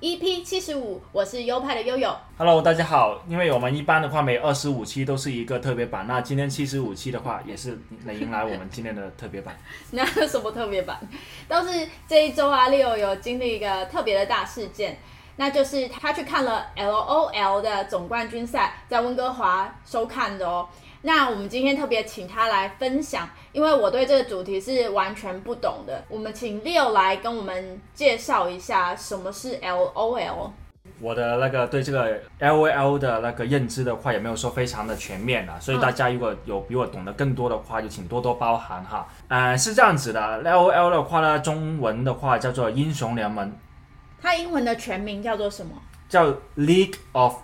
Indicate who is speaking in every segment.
Speaker 1: EP 七十五，我是优派的悠悠。
Speaker 2: Hello，大家好。因为我们一般的话，每二十五期都是一个特别版，那今天七十五期的话，也是能迎来我们今天的特别版。
Speaker 1: 那什么特别版？都是这一周啊，Leo 有经历一个特别的大事件，那就是他去看了 LOL 的总冠军赛，在温哥华收看的哦。那我们今天特别请他来分享，因为我对这个主题是完全不懂的。我们请 Leo 来跟我们介绍一下什么是 LOL。
Speaker 2: 我的那个对这个 LOL 的那个认知的话，也没有说非常的全面啊，所以大家如果有比我懂得更多的话，就请多多包涵哈。呃，是这样子的，LOL 的话呢，中文的话叫做英雄联盟，
Speaker 1: 它英文的全名叫做什么？
Speaker 2: 叫 League of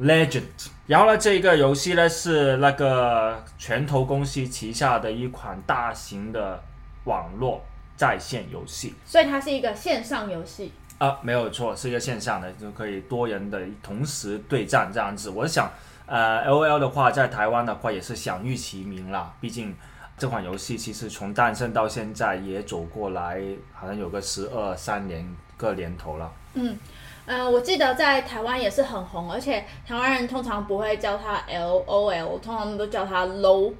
Speaker 2: Legends。然后呢，这个游戏呢是那个拳头公司旗下的一款大型的网络在线游戏。
Speaker 1: 所以它是一个线上游戏。
Speaker 2: 啊，没有错，是一个线上的，就可以多人的同时对战这样子。我想，呃，L O L 的话，在台湾的话也是享誉其名啦。毕竟这款游戏其实从诞生到现在也走过来，好像有个十二三年个年头了。
Speaker 1: 嗯，呃，我记得在台湾也是很红，而且台湾人通常不会叫它 L O L，通常都叫它 low。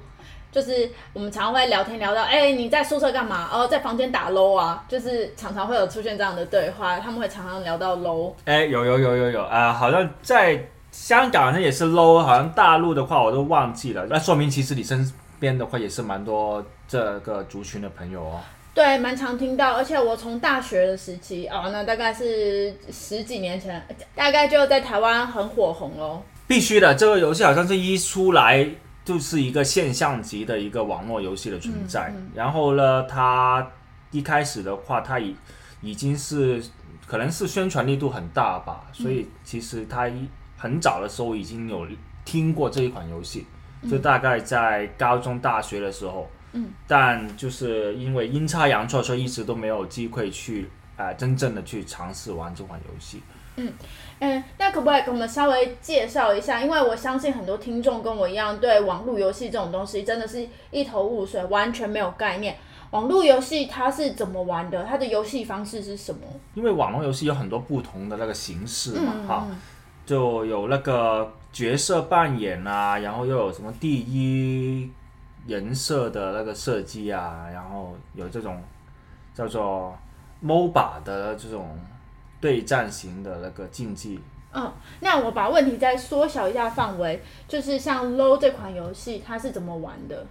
Speaker 1: 就是我们常常会聊天聊到，哎、你在宿舍干嘛？哦，在房间打 low 啊，就是常常会有出现这样的对话，他们会常常聊到 low。
Speaker 2: 哎，有有有有有啊、好像在香港好像也是 low，好像大陆的话我都忘记了。那说明其实你身边的话也是蛮多这个族群的朋友哦。
Speaker 1: 对，蛮常听到，而且我从大学的时期哦，那大概是十几年前，大概就在台湾很火红喽。
Speaker 2: 必须的，这个游戏好像是一出来就是一个现象级的一个网络游戏的存在。然后呢，它一开始的话，它已已经是可能是宣传力度很大吧，所以其实它一很早的时候已经有听过这一款游戏，就大概在高中、大学的时候。
Speaker 1: 嗯，
Speaker 2: 但就是因为阴差阳错，所以一直都没有机会去啊、呃真正的去尝试玩这款游戏。
Speaker 1: 嗯嗯，那可不可以给我们稍微介绍一下？因为我相信很多听众跟我一样，对网络游戏这种东西真的是一头雾水，完全没有概念。网络游戏它是怎么玩的？它的游戏方式是什么？
Speaker 2: 因为网络游戏有很多不同的那个形式嘛，
Speaker 1: 嗯
Speaker 2: 哈、就有那个角色扮演啊，然后又有什么第一人设的那个设计啊，然后有这种叫做 MOBA 的这种对战型的那个竞技。
Speaker 1: 嗯，那我把问题再缩小一下范围，就是像 LO 这款游戏，它是怎么玩的？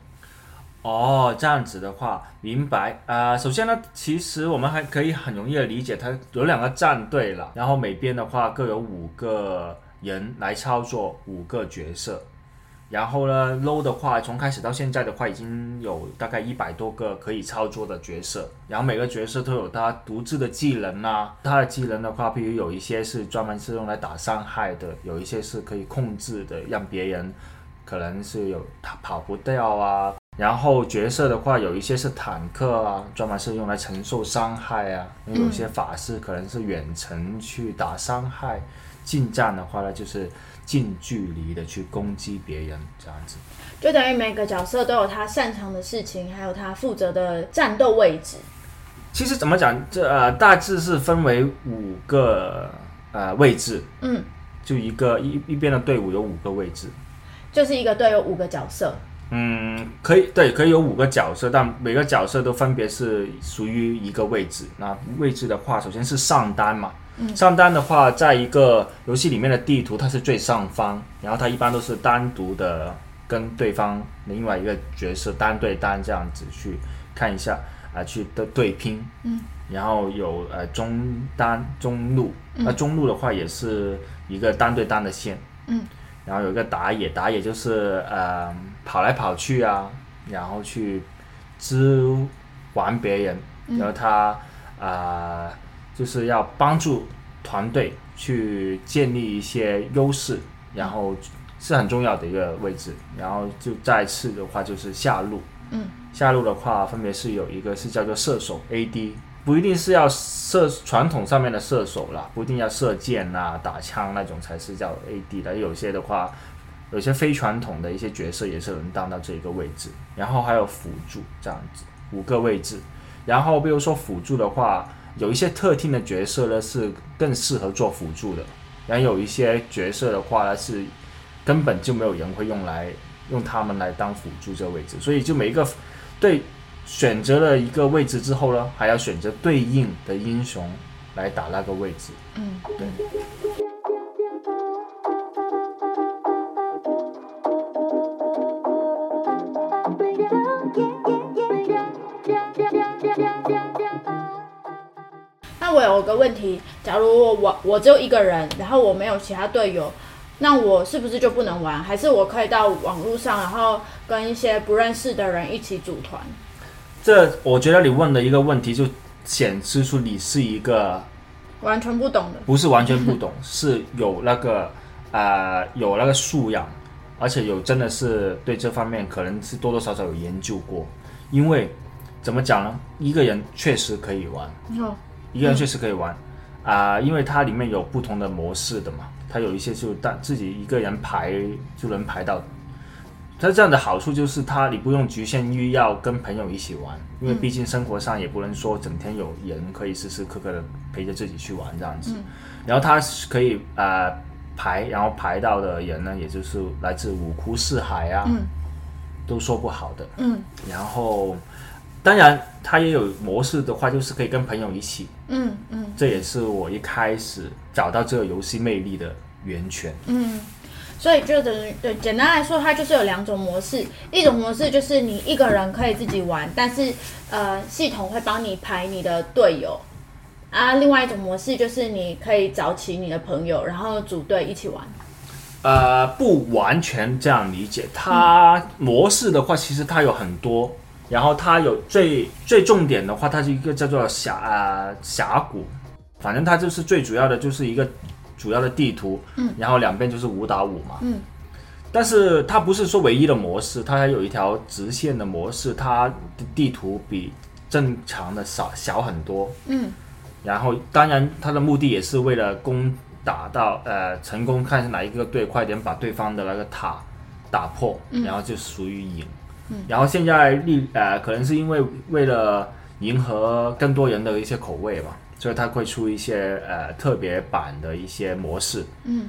Speaker 2: 哦，这样子的话，明白。啊、首先呢，其实我们还可以很容易的理解，它有两个战队了，然后每边的话各有五个人来操作五个角色。然后呢，low 的话，从开始到现在的话，已经有大概一百多个可以操作的角色，然后每个角色都有它独自的技能啊。它的技能的话，譬如有一些是专门是用来打伤害的，有一些是可以控制的，让别人可能是有他跑不掉啊。然后角色的话，有一些是坦克啊，专门是用来承受伤害啊；有些法师可能是远程去打伤害，近战的话呢，就是近距离的去攻击别人这样子。
Speaker 1: 就等于每个角色都有他擅长的事情，还有他负责的战斗位置。
Speaker 2: 其实怎么讲，这呃大致是分为五个呃位置，
Speaker 1: 嗯，
Speaker 2: 就一个一一边的队伍有五个位置。
Speaker 1: 就是一个队有五个角色。
Speaker 2: 嗯，可以对，可以有五个角色，但每个角色都分别是属于一个位置。那位置的话，首先是上单嘛，上单的话，在一个游戏里面的地图，它是最上方，然后它一般都是单独的跟对方另外一个角色单对单这样子去看一下啊、去的对拼。
Speaker 1: 嗯，
Speaker 2: 然后有呃中单、中路，那中路的话也是一个单对单的线。
Speaker 1: 嗯，
Speaker 2: 然后有一个打野，打野就是呃跑来跑去啊，然后去支玩别人，然后他啊、呃就是要帮助团队去建立一些优势，然后是很重要的一个位置。然后就再次的话就是下路，
Speaker 1: 嗯，
Speaker 2: 下路的话分别是有一个是叫做射手 AD，不一定是要射传统上面的射手啦，不一定要射箭啊、打枪那种才是叫 AD 的。有些的话，有些非传统的一些角色也是能当到这一个位置。然后还有辅助这样子五个位置。然后比如说辅助的话，有一些特定的角色呢是更适合做辅助的，然后有一些角色的话呢是根本就没有人会用来用他们来当辅助这个位置，所以就每一个对选择了一个位置之后呢，还要选择对应的英雄来打那个位置。
Speaker 1: 嗯，
Speaker 2: 对。
Speaker 1: 那我有个问题，假如我我只有一个人，然后我没有其他队友，那我是不是就不能玩？还是我可以到网络上，然后跟一些不认识的人一起组团？
Speaker 2: 这我觉得你问的一个问题就显示出你是一个
Speaker 1: 完全不懂的，
Speaker 2: 不是完全不懂，是有那个呃有那个素养，而且有真的是对这方面可能是多多少少有研究过。因为怎么讲呢？一个人确实可以玩，
Speaker 1: 哦，
Speaker 2: 一个人确实可以玩啊、因为它里面有不同的模式的嘛，它有一些就但自己一个人排就能排到。它这样的好处就是它你不用局限于要跟朋友一起玩，因为毕竟生活上也不能说整天有人可以时时刻刻的陪着自己去玩这样子。然后它是可以呃排，然后排到的人呢，也就是来自五湖四海啊，
Speaker 1: 嗯
Speaker 2: 都说不好的。
Speaker 1: 嗯
Speaker 2: 然后当然它也有模式的话，就是可以跟朋友一起。
Speaker 1: 嗯嗯
Speaker 2: 这也是我一开始找到这个游戏魅力的源泉。
Speaker 1: 嗯，所以就等于对，简单来说，它就是有两种模式，一种模式就是你一个人可以自己玩，但是呃系统会帮你排你的队友。啊，另外一种模式就是你可以找起你的朋友，然后组队一起玩。
Speaker 2: 呃，不完全这样理解。它模式的话，其实它有很多，然后它有最最重点的话，它是一个叫做峡呃峡谷，反正它就是最主要的就是一个主要的地图，
Speaker 1: 嗯，
Speaker 2: 然后两边就是五打五嘛，
Speaker 1: 嗯，
Speaker 2: 但是它不是说唯一的模式，它还有一条直线的模式，它的地图比正常的少小很多，
Speaker 1: 嗯。
Speaker 2: 然后当然它的目的也是为了攻打到呃成功，看是哪一个队快点把对方的那个塔打破，然后就属于赢。然后现在利呃可能是因为为了迎合更多人的一些口味吧，所以它会出一些呃特别版的一些模式。
Speaker 1: 嗯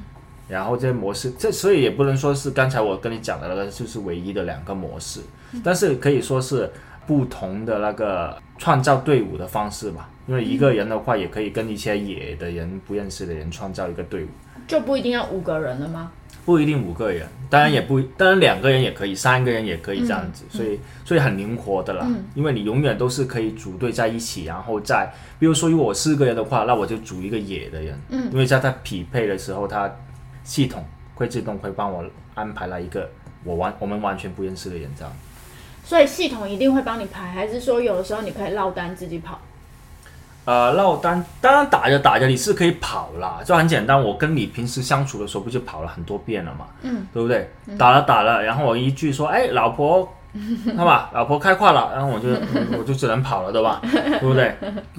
Speaker 2: 然后这些模式，这所以也不能说是刚才我跟你讲的那个就是唯一的两个模式，但是可以说是不同的那个创造队伍的方式吧。因为一个人的话，也可以跟一些野的人、不认识的人创造一个队伍，
Speaker 1: 就不一定要五个人了吗？
Speaker 2: 不一定五个人，当然也不，当然两个人也可以，三个人也可以这样子，所以所以很灵活的啦。
Speaker 1: 嗯
Speaker 2: 因为你永远都是可以组队在一起，然后再比如说如果我四个人的话，那我就组一个野的人，
Speaker 1: 嗯
Speaker 2: 因为在它匹配的时候，它系统会自动会帮我安排了一个我完我们完全不认识的人这样。
Speaker 1: 所以系统一定会帮你排，还是说有的时候你可以落单自己跑？
Speaker 2: 呃，落单当然打着打着你是可以跑啦，就很简单。我跟你平时相处的时候不就跑了很多遍了嘛，
Speaker 1: 嗯，
Speaker 2: 对不对？打了打了，然后我一句说，哎，老婆，好吧，老婆开挂了，然后我就我就只能跑了，对吧？对不对？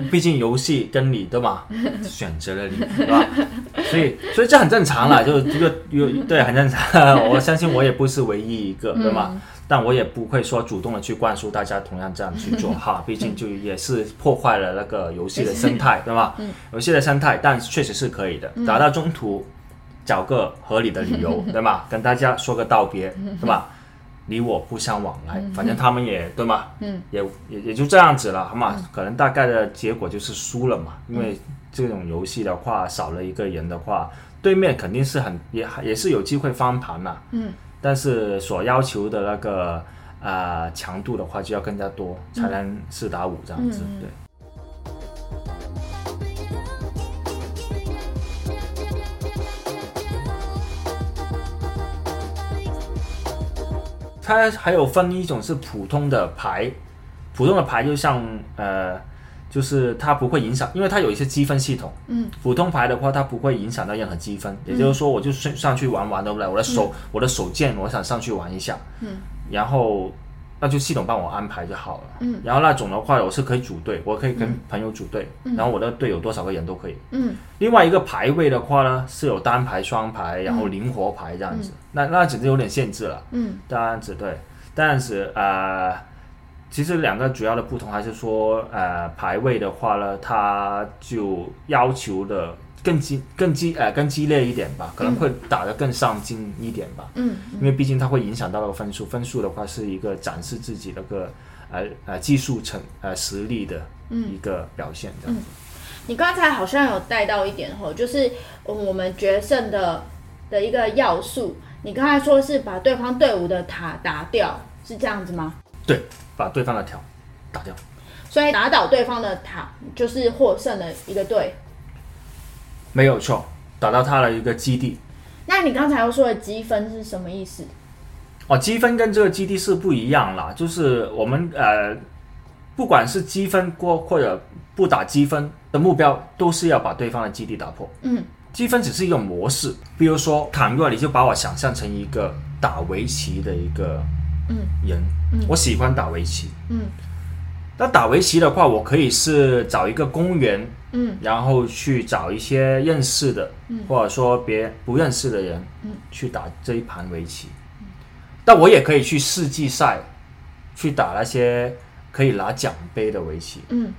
Speaker 2: 毕竟游戏跟你对吧，选择了你，对吧？所以所以这很正常啦，就这个有对很正常。我相信我也不是唯一一个，对吧？但我也不会说主动的去灌输大家同样这样去做 哈，毕竟就也是破坏了那个游戏的生态，对吧？游戏的生态，但确实是可以的，打到中途找个合理的理由，对吧？跟大家说个道别，对吧？你我不相往来，反正他们也对吗？
Speaker 1: 嗯，
Speaker 2: 也也也就这样子了，好吗？可能大概的结果就是输了嘛，因为这种游戏的话，少了一个人的话，对面肯定是很也也是有机会翻盘啦。
Speaker 1: 嗯，
Speaker 2: 但是所要求的那个呃强度的话，就要更加多，才能四打五这样子。对，它还有分一种是普通的牌，普通的牌就像呃就是它不会影响，因为它有一些积分系统。
Speaker 1: 嗯，
Speaker 2: 普通牌的话，它不会影响到任何积分。也就是说，我就上上去玩玩，对不对？我的手、我的手贱，我想上去玩一下。
Speaker 1: 嗯，
Speaker 2: 然后那就系统帮我安排就好了。
Speaker 1: 嗯，
Speaker 2: 然后那种的话，我是可以组队，我可以跟朋友组队，嗯然后我的队有多少个人都可以。
Speaker 1: 嗯
Speaker 2: 另外一个排位的话呢，是有单排、双排，然后灵活排这样子。那那只是有点限制了。
Speaker 1: 嗯
Speaker 2: 这样子对，这样子呃，其实两个主要的不同还是说，呃，排位的话呢，它就要求的更激、更激呃更激烈一点吧，可能会打得更上进一点吧，
Speaker 1: 嗯
Speaker 2: 因为毕竟它会影响到那个分数，分数的话是一个展示自己那个呃呃技术成呃实力的一个表现这样子。
Speaker 1: 你刚才好像有带到一点吼，就是嗯我们决胜的的一个要素。你刚才说是把对方队伍的塔打掉，是这样子吗？
Speaker 2: 对，把对方的条打掉。
Speaker 1: 所以打倒对方的塔就是获胜的一个队。
Speaker 2: 没有错，打到他的一个基地。
Speaker 1: 那你刚才又说的积分是什么意思？
Speaker 2: 哦，积分跟这个基地是不一样啦，就是我们呃，不管是积分过或者不打积分的目标，都是要把对方的基地打破。
Speaker 1: 嗯
Speaker 2: 积分只是一种模式，比如说倘若你就把我想象成一个打围棋的一个
Speaker 1: 嗯。
Speaker 2: 人，我喜欢打围棋。
Speaker 1: 嗯。
Speaker 2: 那打围棋的话，我可以是找一个公园，
Speaker 1: 嗯。
Speaker 2: 然后去找一些认识的，
Speaker 1: 嗯。
Speaker 2: 或者说别不认识的人，
Speaker 1: 嗯。
Speaker 2: 去打这一盘围棋。但我也可以去世纪赛，去打那些可以拿奖杯的围棋。
Speaker 1: 嗯。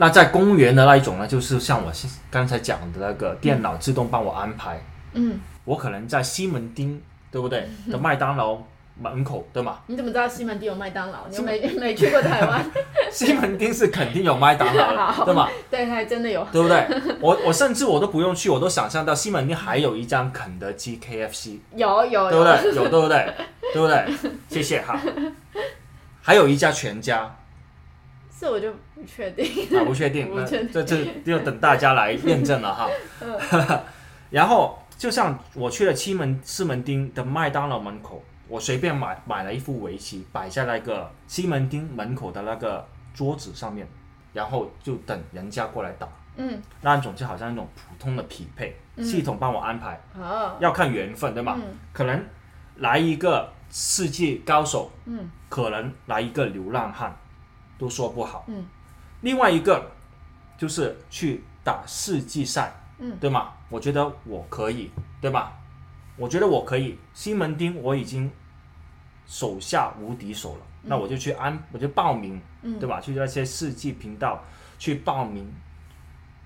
Speaker 2: 那在公园的那一种呢，就是像我刚才讲的那个电脑自动帮我安排，
Speaker 1: 嗯，
Speaker 2: 我可能在西门町，对不对？的麦当劳门口，对吗？
Speaker 1: 你怎么知道西门町有麦当劳？你又没 没去过台湾？
Speaker 2: 西门町是肯定有麦当劳
Speaker 1: 好
Speaker 2: 的，对吗？
Speaker 1: 对，还真的有。
Speaker 2: 对不对？我我甚至我都不用去，我都想象到西门町还有一张肯德基 KFC，
Speaker 1: 有有有，
Speaker 2: 对不对？有对不对？对不对？谢谢哈。还有一家全家，
Speaker 1: 这我就不确定。
Speaker 2: 啊，不确定，那这这就等大家来验证了哈。然后就像我去了西门西门町的麦当劳门口，我随便买买了一副围棋，摆在那个西门町门口的那个桌子上面，然后就等人家过来打。
Speaker 1: 嗯，
Speaker 2: 那种就好像那种普通的匹配，系统帮我安排，
Speaker 1: 好，
Speaker 2: 要看缘分，对吧？
Speaker 1: 嗯
Speaker 2: 可能来一个世界高手，
Speaker 1: 嗯
Speaker 2: 可能来一个流浪汉，都说不好。
Speaker 1: 嗯
Speaker 2: 另外一个就是去打世纪赛，
Speaker 1: 嗯
Speaker 2: 对吗？我觉得我可以，对吧？我觉得我可以。西门町我已经手下无敌手了，那我就去安，我就报名，
Speaker 1: 嗯，
Speaker 2: 对吧？去那些世纪频道去报名，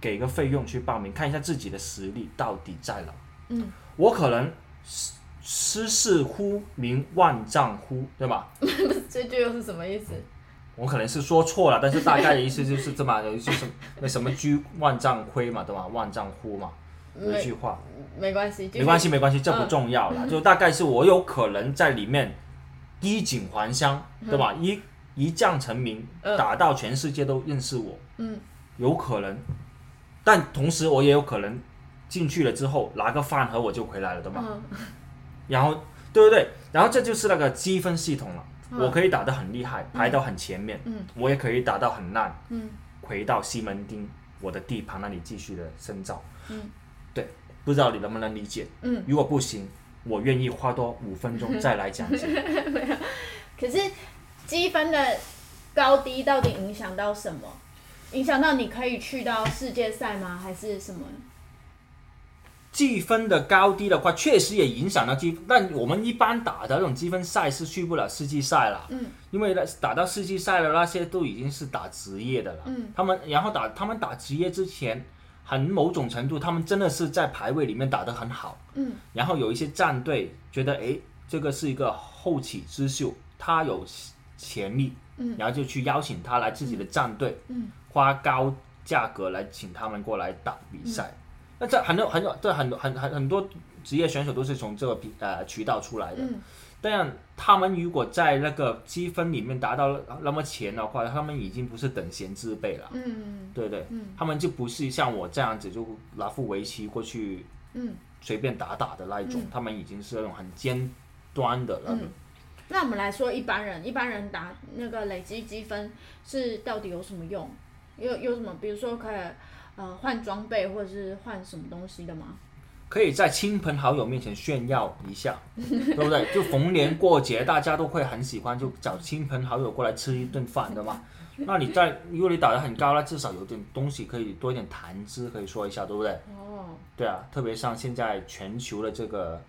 Speaker 2: 给个费用去报名，看一下自己的实力到底在哪。
Speaker 1: 嗯，
Speaker 2: 我可能失失事乎名，万丈乎，对吧？
Speaker 1: 这句又是什么意思？
Speaker 2: 我可能是说错了，但是大概的意思就是这么，有一句什么那什么居万丈亏嘛，对吧？万丈乎嘛，有一句话，
Speaker 1: 没关系，
Speaker 2: 没关系，没关系，这不
Speaker 1: 嗯
Speaker 2: 重要了。就大概是我有可能在里面衣锦还乡，对吧？一一将成名，
Speaker 1: 嗯
Speaker 2: 打到全世界都认识我，
Speaker 1: 嗯
Speaker 2: 有可能。但同时我也有可能进去了之后拿个饭盒我就回来了，对吧？
Speaker 1: 嗯
Speaker 2: 然后对不对？然后这就是那个积分系统了。
Speaker 1: 嗯
Speaker 2: 我可以打得很厉害，排到很前面，
Speaker 1: 嗯
Speaker 2: 我也可以打到很烂，
Speaker 1: 嗯
Speaker 2: 回到西门町我的地盘那里继续的深造。
Speaker 1: 嗯，
Speaker 2: 对，不知道你能不能理解？
Speaker 1: 嗯，
Speaker 2: 如果不行，我愿意花多五分钟再来讲解。
Speaker 1: 没有可是积分的高低到底影响到什么？影响到你可以去到世界赛吗？还是什么？
Speaker 2: 积分的高低的话，确实也影响到积分，但我们一般打的那种积分赛是去不了世纪赛了，
Speaker 1: 嗯
Speaker 2: 因为那打到世纪赛的那些都已经是打职业的了，
Speaker 1: 嗯
Speaker 2: 他们然后打他们打职业之前，很某种程度他们真的是在排位里面打得很好，
Speaker 1: 嗯
Speaker 2: 然后有一些战队觉得，诶，这个是一个后起之秀，他有潜力，
Speaker 1: 嗯
Speaker 2: 然后就去邀请他来自己的战队，
Speaker 1: 嗯
Speaker 2: 花高价格来请他们过来打比赛。那这很多很多这很多很很很多职业选手都是从这个呃渠道出来的。
Speaker 1: 嗯
Speaker 2: 这样他们如果在那个积分里面达到那么前的话，他们已经不是等闲之辈了，
Speaker 1: 嗯
Speaker 2: 对对？
Speaker 1: 嗯
Speaker 2: 他们就不是像我这样子就拿副围棋过去
Speaker 1: 嗯
Speaker 2: 随便打打的那一种，
Speaker 1: 嗯
Speaker 2: 他们已经是那种很尖端的那种。
Speaker 1: 嗯。那我们来说一般人，一般人打那个累积积分是到底有什么用？有有什么？比如说可以呃换装备或者是换什么东西的吗？
Speaker 2: 可以在亲朋好友面前炫耀一下，对不对？就逢年过节，大家都会很喜欢，就找亲朋好友过来吃一顿饭的嘛。那你在如果你打得很高，那至少有点东西可以多一点谈资，可以说一下，对不对？
Speaker 1: 哦，
Speaker 2: 对啊，特别像现在全球的这个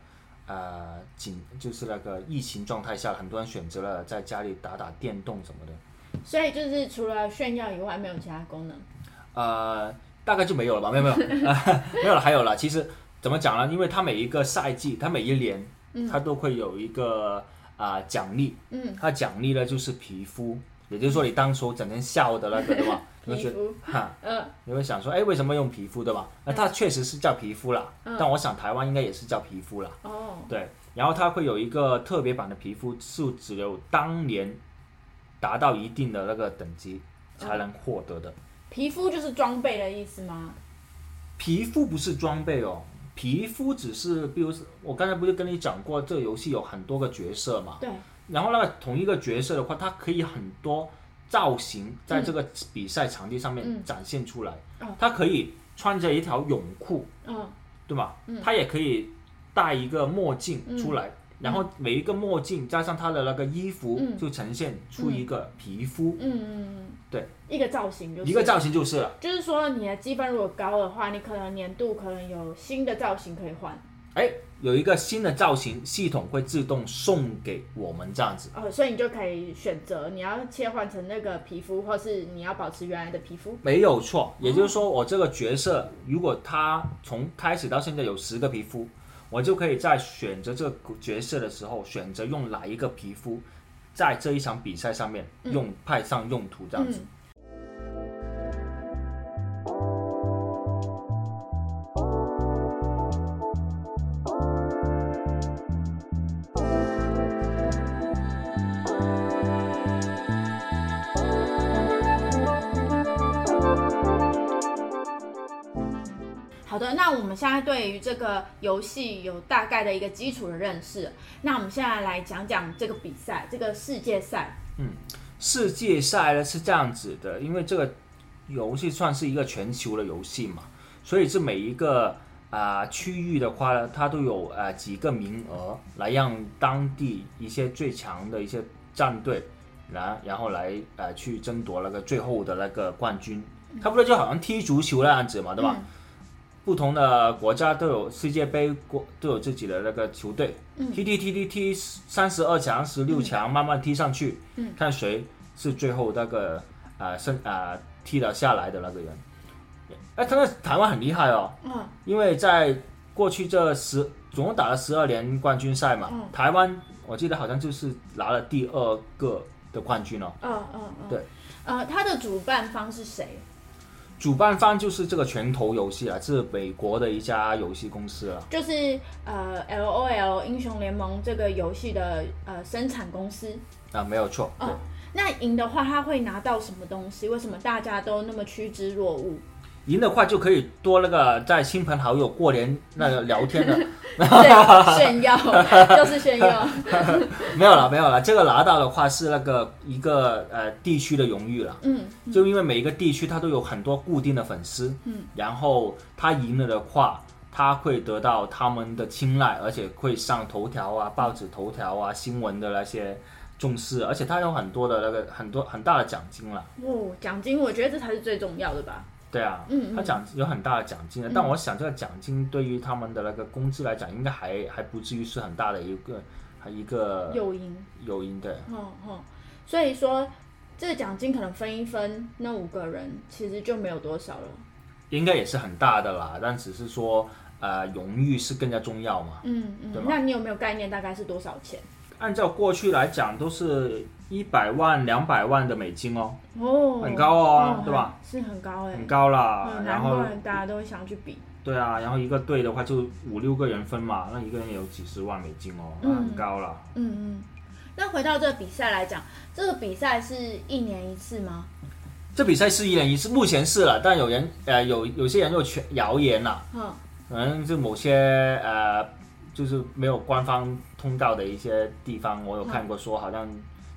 Speaker 2: 呃紧，就是那个疫情状态下，很多人选择了在家里打打电动什么的。
Speaker 1: 所以就是除了炫耀以外，没有其他功能。
Speaker 2: 呃，大概就没有了吧？没有没有，呃、没有了，还有了。其实怎么讲呢？因为它每一个赛季，它每一年，它都会有一个啊、奖励。
Speaker 1: 嗯，
Speaker 2: 它奖励呢就是皮肤，也就是说你当初整天笑的那个，对吧？你会觉得
Speaker 1: 皮肤，
Speaker 2: 哈，
Speaker 1: 嗯
Speaker 2: 你会想说，哎，为什么用皮肤，对吧？那它确实是叫皮肤啦，
Speaker 1: 嗯
Speaker 2: 但我想台湾应该也是叫皮肤啦。
Speaker 1: 哦，
Speaker 2: 对，然后它会有一个特别版的皮肤，是只有当年达到一定的那个等级才能获得的。
Speaker 1: 皮肤就是装备的意思吗？
Speaker 2: 皮肤不是装备哦，皮肤只是，比如是我刚才不是跟你讲过，这个游戏有很多个角色嘛，
Speaker 1: 对，
Speaker 2: 然后那个同一个角色的话，它可以很多造型在这个比赛场地上面
Speaker 1: 嗯。
Speaker 2: 展现出来，
Speaker 1: 哦。
Speaker 2: 它可以穿着一条泳裤，
Speaker 1: 嗯
Speaker 2: 对吧？它也可以戴一个墨镜出来。然后每一个墨镜加上它的那个衣服，
Speaker 1: 嗯。
Speaker 2: 就呈现出一个皮肤，
Speaker 1: 嗯嗯嗯，
Speaker 2: 对，
Speaker 1: 一个造型就是
Speaker 2: 一个造型就是了。
Speaker 1: 就是说你的积分如果高的话，你可能年度可能有新的造型可以换。
Speaker 2: 哎，有一个新的造型系统会自动送给我们这样子。
Speaker 1: 哦，所以你就可以选择你要切换成那个皮肤，或是你要保持原来的皮肤。
Speaker 2: 没有错，也就是说，我这个角色如果他从开始到现在有十个皮肤，我就可以在选择这个角色的时候，选择用哪一个皮肤，在这一场比赛上面用派上用途，这样子。
Speaker 1: 好我们现在对于这个游戏有大概的一个基础的认识。那我们现在来讲讲这个比赛，这个世界赛。
Speaker 2: 嗯世界赛呢是这样子的，因为这个游戏算是一个全球的游戏嘛，所以这每一个啊、区域的话呢，它都有呃几个名额来让当地一些最强的一些战队，然然后来呃去争夺那个最后的那个冠军，差不多就好像踢足球那样子嘛，对吧？不同的国家都有世界杯国都有自己的那个球队，踢踢踢踢踢三十二强、十六强，慢慢踢上去，看谁是最后那个啊胜啊踢了下来的那个人。哎，他的台湾很厉害哦，
Speaker 1: 嗯
Speaker 2: 因为在过去这十总共打了十二年冠军赛嘛，
Speaker 1: 嗯
Speaker 2: 台湾我记得好像就是拿了第二个的冠军哦。
Speaker 1: 嗯嗯嗯，
Speaker 2: 对。
Speaker 1: 呃，他的主办方是谁？
Speaker 2: 主办方就是这个拳头游戏啊，是美国的一家游戏公司啊。
Speaker 1: 就是呃，L O L 英雄联盟这个游戏的呃生产公司。
Speaker 2: 啊，没有错，嗯。
Speaker 1: 哦，那赢的话，他会拿到什么东西？为什么大家都那么趋之若鹜？
Speaker 2: 赢的话就可以多那个在亲朋好友过年那个聊天的，
Speaker 1: 对，炫耀，就是炫耀。
Speaker 2: 没有了没有了，这个拿到的话是那个一个呃地区的荣誉了，
Speaker 1: 嗯，
Speaker 2: 就因为每一个地区它都有很多固定的粉丝，
Speaker 1: 嗯，
Speaker 2: 然后他赢了的话，他会得到他们的青睐，而且会上头条啊、报纸头条啊、新闻的那些重视，而且他有很多的那个很多很大的奖金了。
Speaker 1: 哦，奖金，我觉得这才是最重要的吧。
Speaker 2: 对啊，
Speaker 1: 嗯嗯
Speaker 2: 他奖有很大的奖金的，但我想这个奖金对于他们的那个工资来讲，应该还还不至于是很大的一个还一个
Speaker 1: 诱因，
Speaker 2: 诱因对。
Speaker 1: 哦哦，所以说这个奖金可能分一分，那五个人其实就没有多少了。
Speaker 2: 应该也是很大的啦，但只是说，呃，荣誉是更加重要嘛。
Speaker 1: 嗯嗯，那你有没有概念大概是多少钱？
Speaker 2: 按照过去来讲，都是一百万、两百万的美金哦，
Speaker 1: 哦，
Speaker 2: 很高哦对吧？
Speaker 1: 是很高哎、
Speaker 2: 很高啦。
Speaker 1: 嗯，
Speaker 2: 然后，
Speaker 1: 大家都会想去比。
Speaker 2: 对啊，然后一个队的话就五六个人分嘛，那一个人也有几十万美金哦，很高啦。
Speaker 1: 嗯嗯。那回到这个比赛来讲，这个比赛是一年一次吗？
Speaker 2: 这比赛是一年一次，目前是了，但有人呃有有些人又传谣言了，
Speaker 1: 嗯
Speaker 2: 可能就某些呃就是没有官方通道的一些地方，我有看过说好像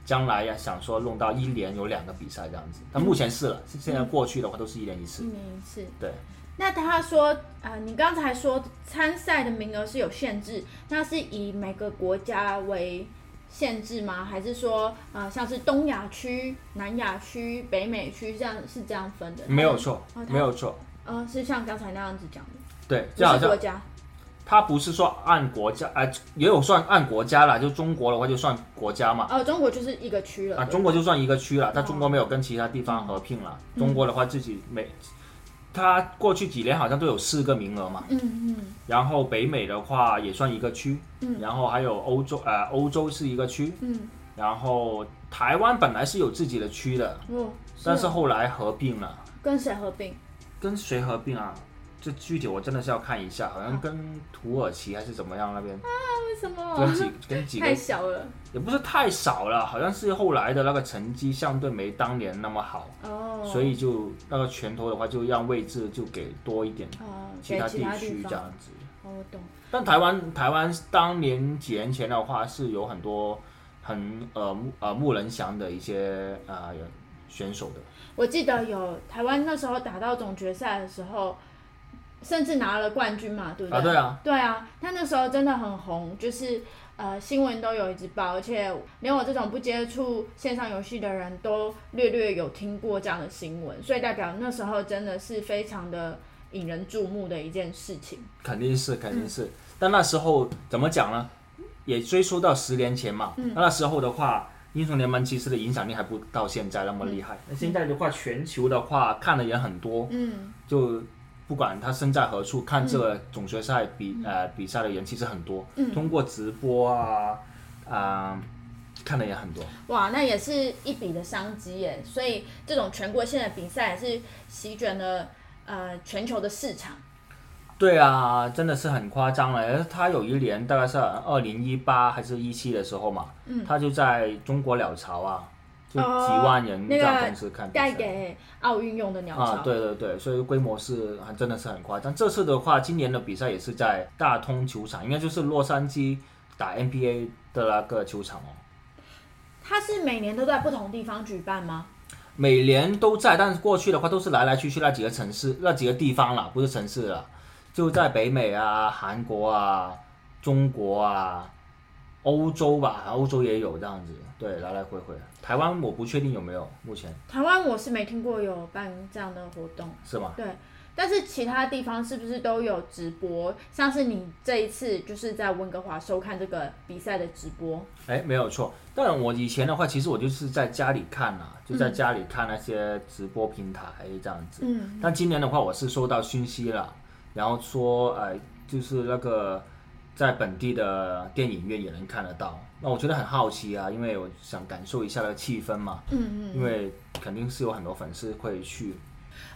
Speaker 2: 将来呀想说弄到一年有两个比赛这样子，但目前是了，现现在过去的话都是一年一次
Speaker 1: 一。年一次。
Speaker 2: 对，
Speaker 1: 那他说，呃，你刚才说参赛的名额是有限制，那是以每个国家为限制吗？还是说，呃，像是东亚区、南亚区、北美区这样是这样分的？
Speaker 2: 没有错
Speaker 1: 哦，
Speaker 2: 没有错。
Speaker 1: 呃，是像刚才那样子讲的，
Speaker 2: 对，
Speaker 1: 不
Speaker 2: 就好像
Speaker 1: 是国家。
Speaker 2: 它不是说按国家，哎、也有算按国家啦，就中国的话就算国家嘛。
Speaker 1: 哦，中国就是一个区了。
Speaker 2: 啊，中国就算一个区了，但
Speaker 1: 哦
Speaker 2: 中国没有跟其他地方合并了。
Speaker 1: 嗯
Speaker 2: 中国的话自己每，它过去几年好像都有四个名额嘛。
Speaker 1: 嗯嗯
Speaker 2: 然后北美的话也算一个区，
Speaker 1: 嗯
Speaker 2: 然后还有欧洲，呃，欧洲是一个区，
Speaker 1: 嗯，
Speaker 2: 然后台湾本来是有自己的区的，
Speaker 1: 哦，
Speaker 2: 但是
Speaker 1: 哦
Speaker 2: 后来合并了，
Speaker 1: 跟谁合并？
Speaker 2: 跟谁合并啊？这具体我真的是要看一下，好像跟土耳其还是怎么样那边啊，
Speaker 1: 为什么？
Speaker 2: 跟几跟几个
Speaker 1: 太小了
Speaker 2: 也不是太少了，好像是后来的那个成绩相对没当年那么好，
Speaker 1: 哦，
Speaker 2: 所以就那个拳头的话就让位置就给多一点
Speaker 1: 哦，
Speaker 2: 其他地区这样子。
Speaker 1: 哦，我懂。
Speaker 2: 但台湾台湾当年几年前的话是有很多很呃木呃木人祥的一些呃选手的，
Speaker 1: 我记得有台湾那时候打到总决赛的时候，甚至拿了冠军嘛，对不对？
Speaker 2: 啊对啊，
Speaker 1: 对啊，他那时候真的很红，就是呃新闻都有一直报，而且连我这种不接触线上游戏的人都略略有听过这样的新闻，所以代表那时候真的是非常的引人注目的一件事情。
Speaker 2: 肯定是肯定是。但那时候怎么讲呢？也追溯到十年前嘛，
Speaker 1: 嗯
Speaker 2: 那那时候的话。英雄联盟其实的影响力还不到现在那么厉害。那、现在的话，全球的话看的人很多，
Speaker 1: 嗯
Speaker 2: 就不管他身在何处，看这个总决赛比、呃比赛的人其实很多，
Speaker 1: 嗯，
Speaker 2: 通过直播啊啊、看的也很多。
Speaker 1: 哇，那也是一笔的商机耶！所以这种全国性的比赛是席卷了呃全球的市场。
Speaker 2: 对啊，真的是很夸张了。他有一年大概是二零一八还是一七的时候嘛，
Speaker 1: 嗯
Speaker 2: 他就在中国鸟巢啊，几万人
Speaker 1: 那个
Speaker 2: 这样同时看比
Speaker 1: 带。给奥运用的鸟巢。
Speaker 2: 啊，对对对，所以规模是还真的是很夸张。这次的话，今年的比赛也是在大通球场，应该就是洛杉矶打 NBA 的那个球场哦。
Speaker 1: 它是每年都在不同地方举办吗？
Speaker 2: 每年都在，但是过去的话都是来来去去那几个城市、那几个地方了，不是城市了，就在北美啊、韩国啊、中国啊、欧洲吧，欧洲也有这样子，对，来来回回。台湾我不确定有没有，目前
Speaker 1: 台湾我是没听过有办这样的活动，
Speaker 2: 是吗？
Speaker 1: 对。但是其他地方是不是都有直播？像是你这一次就是在温哥华收看这个比赛的直播，
Speaker 2: 哎，没有错。当然，我以前的话，其实我就是在家里看啦，就在
Speaker 1: 嗯
Speaker 2: 家里看那些直播平台这样子。
Speaker 1: 嗯，
Speaker 2: 但今年的话，我是收到讯息了，然后说，呃，就是那个在本地的电影院也能看得到。那我觉得很好奇啊，因为我想感受一下那个气氛嘛，
Speaker 1: 嗯嗯，
Speaker 2: 因为肯定是有很多粉丝会去。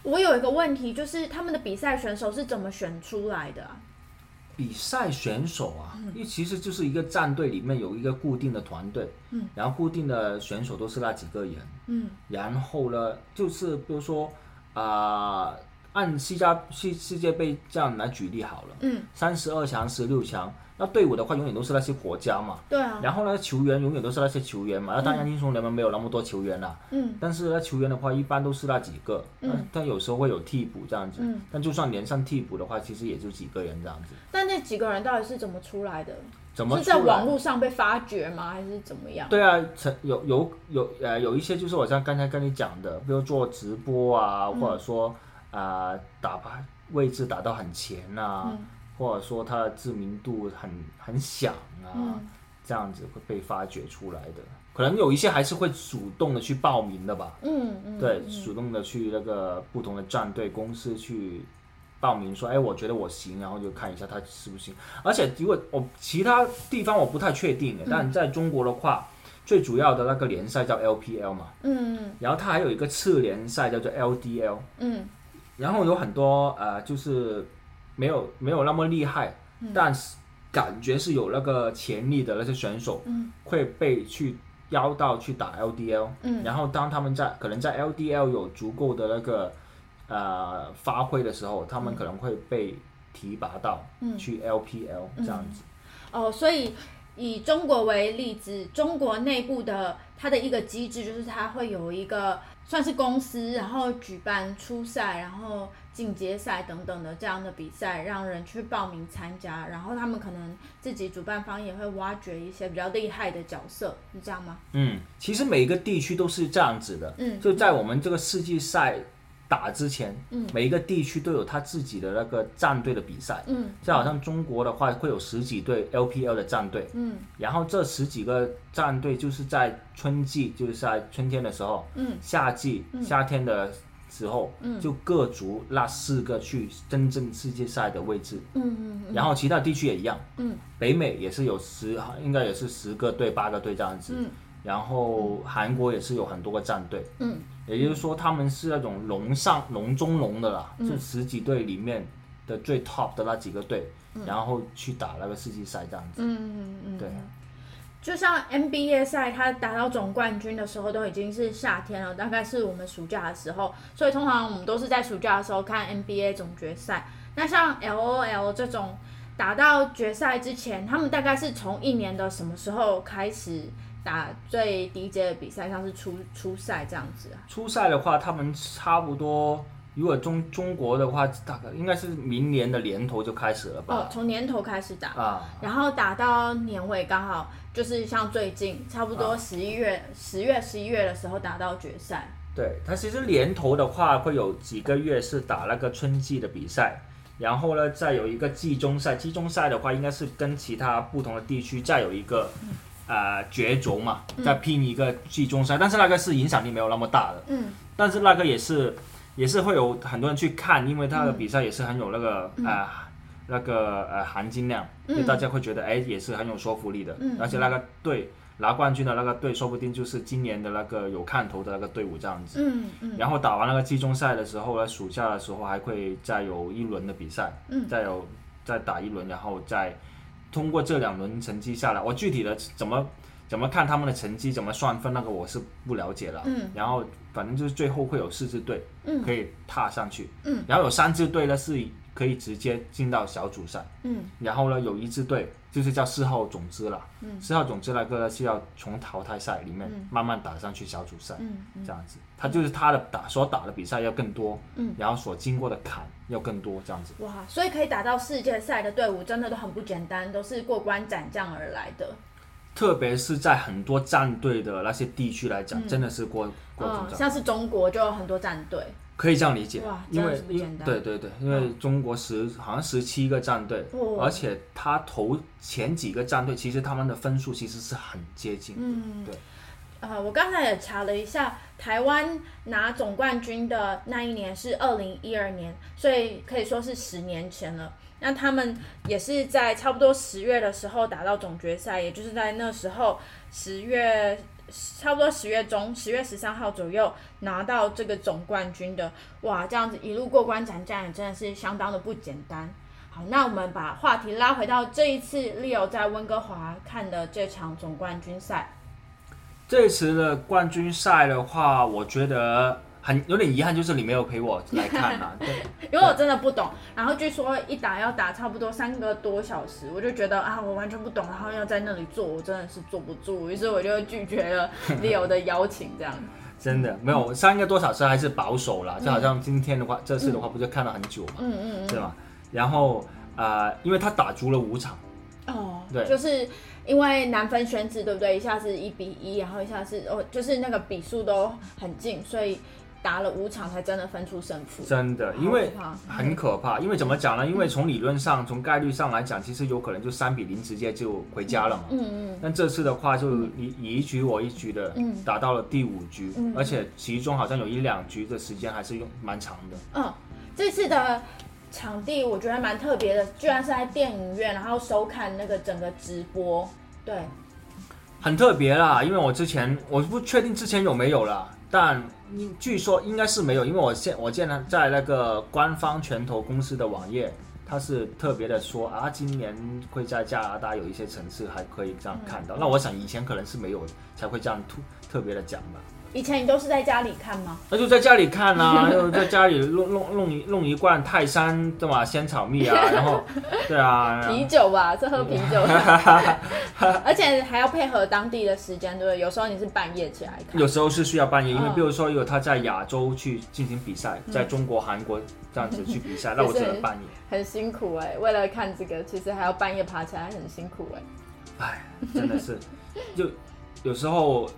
Speaker 1: 我有一个问题，就是他们的比赛选手是怎么选出来的啊？
Speaker 2: 比赛选手啊，因为其实就是一个战队里面有一个固定的团队，
Speaker 1: 嗯，
Speaker 2: 然后固定的选手都是那几个人，
Speaker 1: 嗯
Speaker 2: 然后呢，就是比如说啊、按世界世世界杯这样来举例好了，
Speaker 1: 嗯，
Speaker 2: 三十二强、十六强，那队伍的话永远都是那些国家嘛，
Speaker 1: 对啊，
Speaker 2: 然后呢，球员永远都是那些球员嘛。那当然，英雄联盟没有那么多球员啦，
Speaker 1: 嗯
Speaker 2: 但是呢，球员的话一般都是那几个，
Speaker 1: 嗯
Speaker 2: 但有时候会有替补这样子。
Speaker 1: 嗯，
Speaker 2: 但就算连上替补的话，其实也就几个人这样子。
Speaker 1: 但那几个人到底是怎么出来的？
Speaker 2: 怎么
Speaker 1: 是在网络上被发掘吗？还是怎么样？
Speaker 2: 对啊，成有有有呃有一些就是我像刚才跟你讲的，比如做直播啊，
Speaker 1: 嗯
Speaker 2: 或者说啊、打牌位置打到很前啊，
Speaker 1: 嗯
Speaker 2: 或者说他的知名度很很响啊，
Speaker 1: 嗯。
Speaker 2: 这样子会被发掘出来的。可能有一些还是会主动的去报名的吧，
Speaker 1: 嗯嗯，
Speaker 2: 对，
Speaker 1: 嗯。
Speaker 2: 主动的去那个不同的战队公司去报名，说，哎，我觉得我行，然后就看一下他是不行。而且如果我其他地方我不太确定，但在中国的话，最主要的那个联赛叫 LPL 嘛，
Speaker 1: 嗯
Speaker 2: 然后它还有一个次联赛叫做 LDL，
Speaker 1: 嗯。
Speaker 2: 然后有很多呃，就是没有没有那么厉害，
Speaker 1: 嗯。
Speaker 2: 但是感觉是有那个潜力的那些选手，
Speaker 1: 嗯。
Speaker 2: 会被去邀到去打 LDL，
Speaker 1: 嗯。
Speaker 2: 然后当他们在可能在 LDL 有足够的那个呃发挥的时候，他们可能会被提拔到
Speaker 1: 嗯。
Speaker 2: 去 LPL 这样子。
Speaker 1: 哦，所以以中国为例子，中国内部的它的一个机制就是它会有一个算是公司，然后举办初赛，然后进阶赛等等的这样的比赛，让人去报名参加，然后他们可能自己主办方也会挖掘一些比较厉害的角色，是这样吗？
Speaker 2: 嗯，其实每一个地区都是这样子的。
Speaker 1: 嗯
Speaker 2: 就在我们这个世纪赛打之前，
Speaker 1: 嗯。
Speaker 2: 每一个地区都有他自己的那个战队的比赛。
Speaker 1: 嗯。
Speaker 2: 就好像中国的话，会有十几队 LPL 的战队，
Speaker 1: 嗯。
Speaker 2: 然后这十几个战队就是在春季，就是在春天的时候，
Speaker 1: 嗯。
Speaker 2: 夏季、夏天的时候，就各足那四个去真正世界赛的位置。
Speaker 1: 嗯嗯
Speaker 2: 然后其他地区也一样，
Speaker 1: 嗯。
Speaker 2: 北美也是有十，应该也是十个队、八个队这样子。
Speaker 1: 嗯。
Speaker 2: 然后韩国也是有很多个战队，
Speaker 1: 嗯
Speaker 2: 也就是说他们是那种龙上龙中龙的啦，
Speaker 1: 嗯
Speaker 2: 就十几队里面的最 top 的那几个队，然后去打那个世纪赛这样子。
Speaker 1: 嗯嗯嗯，
Speaker 2: 对。
Speaker 1: 就像 NBA 赛，他打到总冠军的时候都已经是夏天了，大概是我们暑假的时候，所以通常我们都是在暑假的时候看 NBA 总决赛。那像 LOL 这种打到决赛之前，他们大概是从一年的什么时候开始打最低阶的比赛，像是初初赛这样子啊？
Speaker 2: 初赛的话，他们差不多，如果中中国的话，大概应该是明年的年头就开始了吧哦？，
Speaker 1: 从年头开始打，
Speaker 2: 啊，
Speaker 1: 然后打到年尾刚好就是像最近差不多十一月、十月、十一月的时候打到决赛。
Speaker 2: 对，它其实年头的话会有几个月是打那个春季的比赛，然后呢再有一个季中赛，季中赛的话应该是跟其他不同的地区再有一个。呃，角逐嘛，再拼一个季中赛，但是那个是影响力没有那么大的，
Speaker 1: 嗯。
Speaker 2: 但是那个也是也是会有很多人去看，因为他的比赛也是很有那个、呃那个呃含金量，
Speaker 1: 嗯。
Speaker 2: 就大家会觉得哎也是很有说服力的，
Speaker 1: 嗯。
Speaker 2: 而且那个队拿冠军的那个队，说不定就是今年的那个有看头的那个队伍这样子。
Speaker 1: 嗯嗯。
Speaker 2: 然后打完那个季中赛的时候呢，暑假的时候还会再有一轮的比赛，
Speaker 1: 嗯
Speaker 2: 再有再打一轮，然后再通过这两轮成绩下来，我具体的怎么怎么看他们的成绩，怎么算分，那个我是不了解了。
Speaker 1: 嗯。
Speaker 2: 然后反正就是最后会有四支队
Speaker 1: 嗯。
Speaker 2: 可以踏上去，
Speaker 1: 嗯。
Speaker 2: 然后有三支队呢是可以直接进到小组赛，
Speaker 1: 嗯。
Speaker 2: 然后呢有一支队就是叫四号种子了，
Speaker 1: 嗯。
Speaker 2: 四号种子那个呢是要从淘汰赛里面
Speaker 1: 嗯。
Speaker 2: 慢慢打上去小组赛。
Speaker 1: 嗯嗯。
Speaker 2: 这样子，他就是他的打所打的比赛要更多，
Speaker 1: 嗯，
Speaker 2: 然后所经过的坎要更多，这样子。
Speaker 1: 哇，所以可以打到世界赛的队伍真的都很不简单，都是过关斩将而来的。
Speaker 2: 特别是在很多战队的那些地区来讲，
Speaker 1: 嗯。
Speaker 2: 真的是过过
Speaker 1: 嗯，
Speaker 2: 主战，
Speaker 1: 像是中国就有很多战队。
Speaker 2: 可以这样理解。因为对对对，因为中国十好像十七个战队，
Speaker 1: 哦
Speaker 2: 而且他头前几个战队其实他们的分数其实是很接近。
Speaker 1: 嗯，
Speaker 2: 对。
Speaker 1: 呃，我刚才也查了一下，台湾拿总冠军的那一年是二零一二年，所以可以说是十年前了。那他们也是在差不多十月的时候打到总决赛，也就是在那时候十月，差不多十月中，十月十三号左右拿到这个总冠军的。哇，这样子一路过关斩将，也真的是相当的不简单。好，那我们把话题拉回到这一次 Leo 在温哥华看的这场总冠军赛。
Speaker 2: 这次的冠军赛的话，我觉得很有点遗憾，就是你没有陪我来看啊。对，
Speaker 1: 因为我真的不懂，然后据说一打要打差不多三个多小时，我就觉得啊，我完全不懂，然后要在那里坐，我真的是坐不住，于是我就拒绝了 Leo 的邀请，这样。
Speaker 2: 真的没有三个多小时还是保守了，就好像今天的话，这次的话不就看了很久嘛，
Speaker 1: 嗯嗯
Speaker 2: 对吗？然后呃，因为他打足了五场，
Speaker 1: 嗯，哦，
Speaker 2: 对
Speaker 1: 就是因为难分轩制，对不对？一下是一比一，然后一下是哦，就是那个比数都很近，所以打了五场才真的分出胜负。
Speaker 2: 真的，因为很可怕。因为怎么讲呢？因为从理论上、从概率上来讲，其实有可能就三比零直接就回家了嘛。
Speaker 1: 嗯嗯
Speaker 2: 但这次的话，就你你一局我一局的
Speaker 1: 嗯
Speaker 2: 打到了第五局，
Speaker 1: 嗯
Speaker 2: 而且其中好像有一两局的时间还是用蛮长的。
Speaker 1: 嗯，这次的场地我觉得蛮特别的，居然是在电影院，然后收看那个整个直播。对，
Speaker 2: 很特别啦，因为我之前我不确定之前有没有啦，但应据说应该是没有，因为我现我见了在那个官方拳头公司的网页，他是特别的说啊，今年会在加拿大有一些城市还可以这样看到。那我想以前可能是没有，才会这样特特别的讲吧。
Speaker 1: 以前你都是在家里看吗？
Speaker 2: 那就在家里看啊，就在家里弄弄弄一弄一罐泰山对吧？仙草蜜啊，然后对啊，
Speaker 1: 啤酒吧，是喝啤酒，而且还要配合当地的时间，对不对？有时候你是半夜起来看，
Speaker 2: 有时候是需要半夜，因为
Speaker 1: 嗯
Speaker 2: 比如说有他在亚洲去进行比赛，在中国、韩国这样子去比赛，那我只能半夜。
Speaker 1: 很辛苦哎、为了看这个，其实还要半夜爬起来，很辛苦哎、
Speaker 2: 哎，真的是，就有时候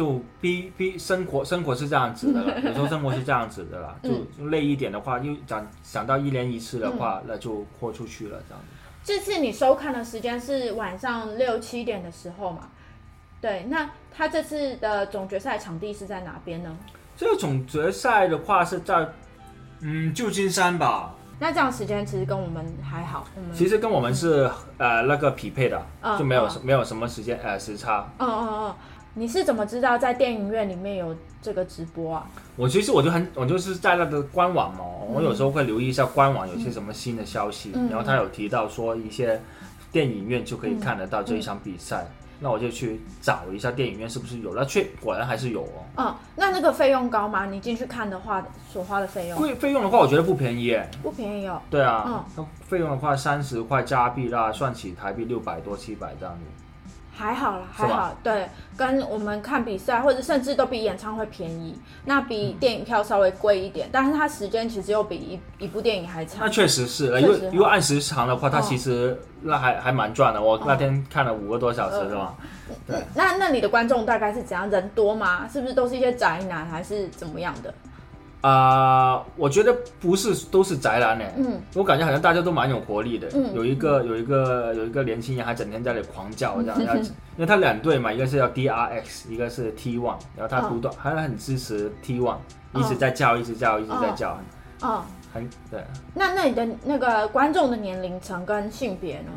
Speaker 2: 就逼逼生活，生活是这样子的了。有时候生活是这样子的啦，就累一点的话，又想想到一年一次的
Speaker 1: 嗯
Speaker 2: 话，那就豁出去了这样子。
Speaker 1: 这次你收看的时间是晚上六七点的时候嘛？对，那他这次的总决赛场地是在哪边呢？
Speaker 2: 这个总决赛的话是在嗯旧金山吧，
Speaker 1: 那这样时间其实跟我们还好，我们
Speaker 2: 其实跟我们是呃那个匹配的，
Speaker 1: 嗯
Speaker 2: 就没有
Speaker 1: 嗯
Speaker 2: 没有什么时间呃时差。
Speaker 1: 嗯嗯嗯，你是怎么知道在电影院里面有这个直播啊？
Speaker 2: 我其实我就很，我就是在那个官网嘛，
Speaker 1: 嗯
Speaker 2: 我有时候会留意一下官网有些什么新的消息，
Speaker 1: 嗯
Speaker 2: 然后他有提到说一些电影院就可以看得到这一场比赛，
Speaker 1: 嗯
Speaker 2: 那我就去找一下电影院是不是有，那确果然还是有哦。
Speaker 1: 嗯，那那个费用高吗？你进去看的话，所花的费用
Speaker 2: 贵费用的话，我觉得不便宜耶。
Speaker 1: 不便宜哦。
Speaker 2: 对啊，嗯那费用的话三十块加币啦算起台币六百多七百这样子。
Speaker 1: 还好啦，还好，对，跟我们看比赛或者甚至都比演唱会便宜，那比电影票稍微贵一点，但是它时间其实又比一一部电影还长
Speaker 2: 那。确实是，因为如果按时长的话，它
Speaker 1: 哦
Speaker 2: 其实那还还蛮赚的。我那天看了五个多小时，是吧？对。
Speaker 1: 那那你的观众大概是怎样？人多吗？是不是都是一些宅男，还是怎么样的？
Speaker 2: 啊、我觉得不是都是宅男呢。
Speaker 1: 嗯，
Speaker 2: 我感觉好像大家都蛮有活力的。
Speaker 1: 嗯
Speaker 2: 有一个有一个有一个年轻人还整天在那里狂叫这样，要 因为他两队嘛，一个是叫 DRX，一个是 T One，然后他不断、还很支持 T One，一直在叫，一直叫，一直在叫，
Speaker 1: 哦，
Speaker 2: 很对。
Speaker 1: 那那你的那个观众的年龄层跟性别呢？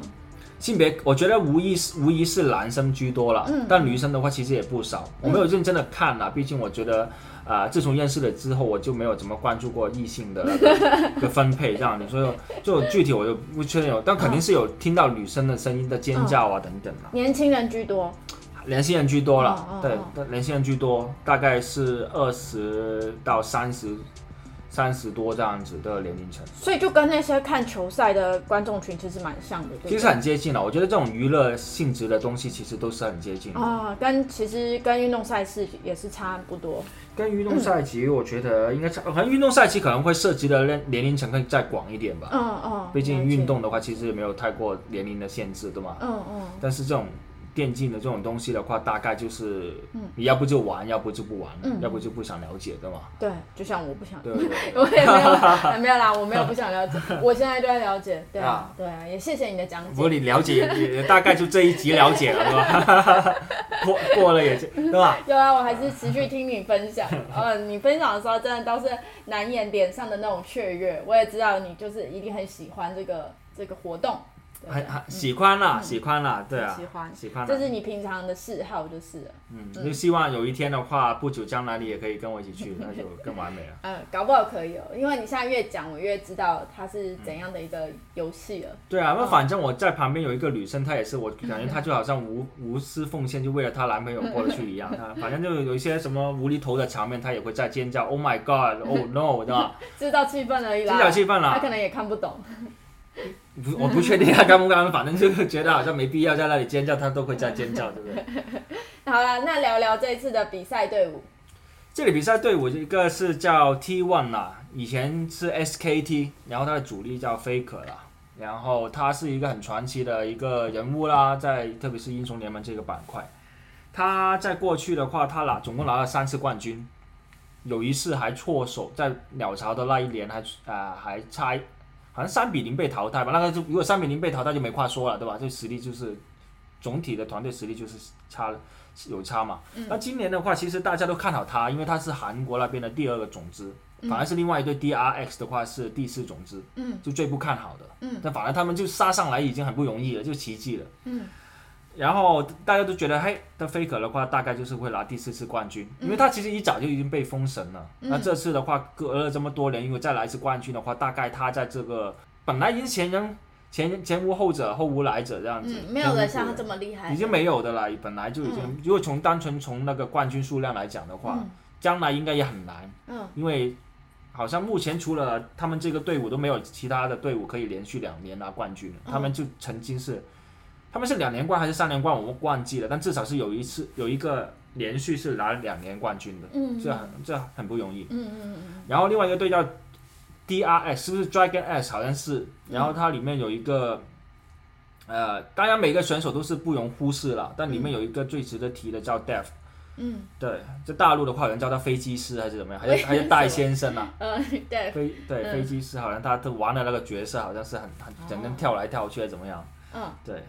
Speaker 2: 性别，我觉得无疑是无疑是男生居多了，
Speaker 1: 嗯
Speaker 2: 但女生的话其实也不少。我没有认真的看啦，毕竟我觉得，啊，自从认识了之后，我就没有怎么关注过异性的那个分配这样的，所以就具体我就不确定有，但肯定是有听到女生的声音的尖叫啊等等啦。
Speaker 1: 年轻人居多。
Speaker 2: 年轻人居多了，对年轻人居多，大概是二十到三十，三十多这样子的年龄层，
Speaker 1: 所以就跟那些看球赛的观众群其实蛮像的，对对
Speaker 2: 其实很接近了。我觉得这种娱乐性质的东西其实都是很接近的。
Speaker 1: 啊、跟其实跟运动赛事也是差不多。
Speaker 2: 跟运动赛级，我觉得应该差，可能运动赛期可能会涉及的年年龄层会再广一点吧。
Speaker 1: 嗯嗯，
Speaker 2: 毕竟运，动的话，其实也没有太过年龄的限制，对吗？
Speaker 1: 嗯嗯，
Speaker 2: 但是这种电竞的这种东西的话，大概就是
Speaker 1: 嗯
Speaker 2: 你要不就玩，要不就不玩，
Speaker 1: 嗯
Speaker 2: 要不就不想了解，对吗？
Speaker 1: 对，就像我不想，
Speaker 2: 对对对。
Speaker 1: 我也没有 没有啦，我没有不想了解，我现在就在了解，对啊
Speaker 2: 啊，
Speaker 1: 对啊，也谢谢你的讲
Speaker 2: 不过
Speaker 1: 解。
Speaker 2: 你了解也也大概就这一集了解了，对吧？过过了也就，对吧？
Speaker 1: 有啊，我还是持续听你分享。嗯，你分享的时候真的都是难掩脸上的那种雀跃，我也知道你就是一定很喜欢这个这个活动。对
Speaker 2: 很很喜欢啦，喜欢啦，对啊
Speaker 1: 喜，欢，
Speaker 2: 喜欢啦
Speaker 1: 这。是你平常的嗜好就是了。
Speaker 2: 嗯，就希望有一天的话，不久将来你也可以跟我一起去，那就更完美了。
Speaker 1: 嗯，搞不好可以哦，因为你现在越讲，我越知道它是怎样的一个游戏了。
Speaker 2: 对啊，那
Speaker 1: 哦
Speaker 2: 反正我在旁边有一个女生，她也是，我感觉 她就好像无无私奉献，就为了她男朋友过得去一样。她反正就有一些什么无厘头的场面，她也会在尖叫，Oh my God，Oh no，对吧？
Speaker 1: 制造气氛而已啦。
Speaker 2: 制造气氛啦
Speaker 1: 她可能也看不懂。
Speaker 2: 不，我不确定他干不干，反正就是觉得好像没必要在那里尖叫，他都会在尖叫，对不对？
Speaker 1: 好了，那聊聊这一次的比赛队伍。
Speaker 2: 这里比赛队伍一个是叫 T One 啦，以前是 SKT，然后他的主力叫 Faker 啦，然后他是一个很传奇的一个人物啦，在特别是英雄联盟这个板块，他在过去的话，他拿总共拿了三次冠军，有一次还错手，在鸟巢的那一年还啊、还差一好像三比零被淘汰吧，那个就如果三比零被淘汰就没话说了，对吧？这实力就是总体的团队实力就是差了有差嘛。那今年的话，其实大家都看好他，因为他是韩国那边的第二个种子，反而是另外一对 DRX 的话是第四种子，
Speaker 1: 嗯
Speaker 2: 就最不看好的。
Speaker 1: 嗯
Speaker 2: 但反而他们就杀上来已经很不容易了，就奇迹了。
Speaker 1: 嗯
Speaker 2: 然后大家都觉得，嘿，的 Faker 的话，大概就是会拿第四次冠军，因为他其实一早就已经被封神了。
Speaker 1: 嗯。
Speaker 2: 那这次的话，隔了这么多年，如果再来一次冠军的话，大概他在这个本来已经前人前前无后者后无来者这样子，
Speaker 1: 嗯，没有人像他这么厉害，
Speaker 2: 已经没有的了，本来就已经，
Speaker 1: 嗯。
Speaker 2: 如果从单纯从那个冠军数量来讲的话，
Speaker 1: 嗯。
Speaker 2: 将来应该也很难，
Speaker 1: 嗯。
Speaker 2: 因为好像目前除了他们这个队伍都没有其他的队伍可以连续两年拿冠军了，
Speaker 1: 嗯。
Speaker 2: 他们就曾经是，他们是两连冠还是三连冠，我忘记了，但至少是有一次有一个连续是拿两年冠军的，
Speaker 1: 嗯
Speaker 2: 这很这很不容易。
Speaker 1: 嗯嗯嗯
Speaker 2: 然后另外一个队叫 DRS，是不是 Dragon S？好像是。然后它里面有一个，呃，当然每个选手都是不容忽视了，但里面有一个最值得提的叫 Dev。
Speaker 1: 嗯
Speaker 2: 对，在大陆的话，有人叫他飞机师还是怎么样？还
Speaker 1: 为
Speaker 2: 是 还是戴先生啊？
Speaker 1: 嗯 呃对，
Speaker 2: 飞对
Speaker 1: 嗯
Speaker 2: 飞机师好像他他玩的那个角色好像是很很整天跳来跳去，还是怎么样？
Speaker 1: 嗯
Speaker 2: 对，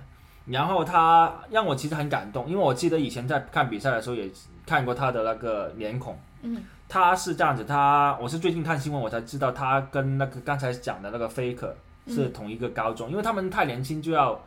Speaker 2: 然后他让我其实很感动，因为我记得以前在看比赛的时候也看过他的那个脸孔。
Speaker 1: 嗯
Speaker 2: 他是这样子，他我是最近看新闻我才知道，他跟那个刚才讲的那个 Faker 是同一个高中，因为他们太年轻就要，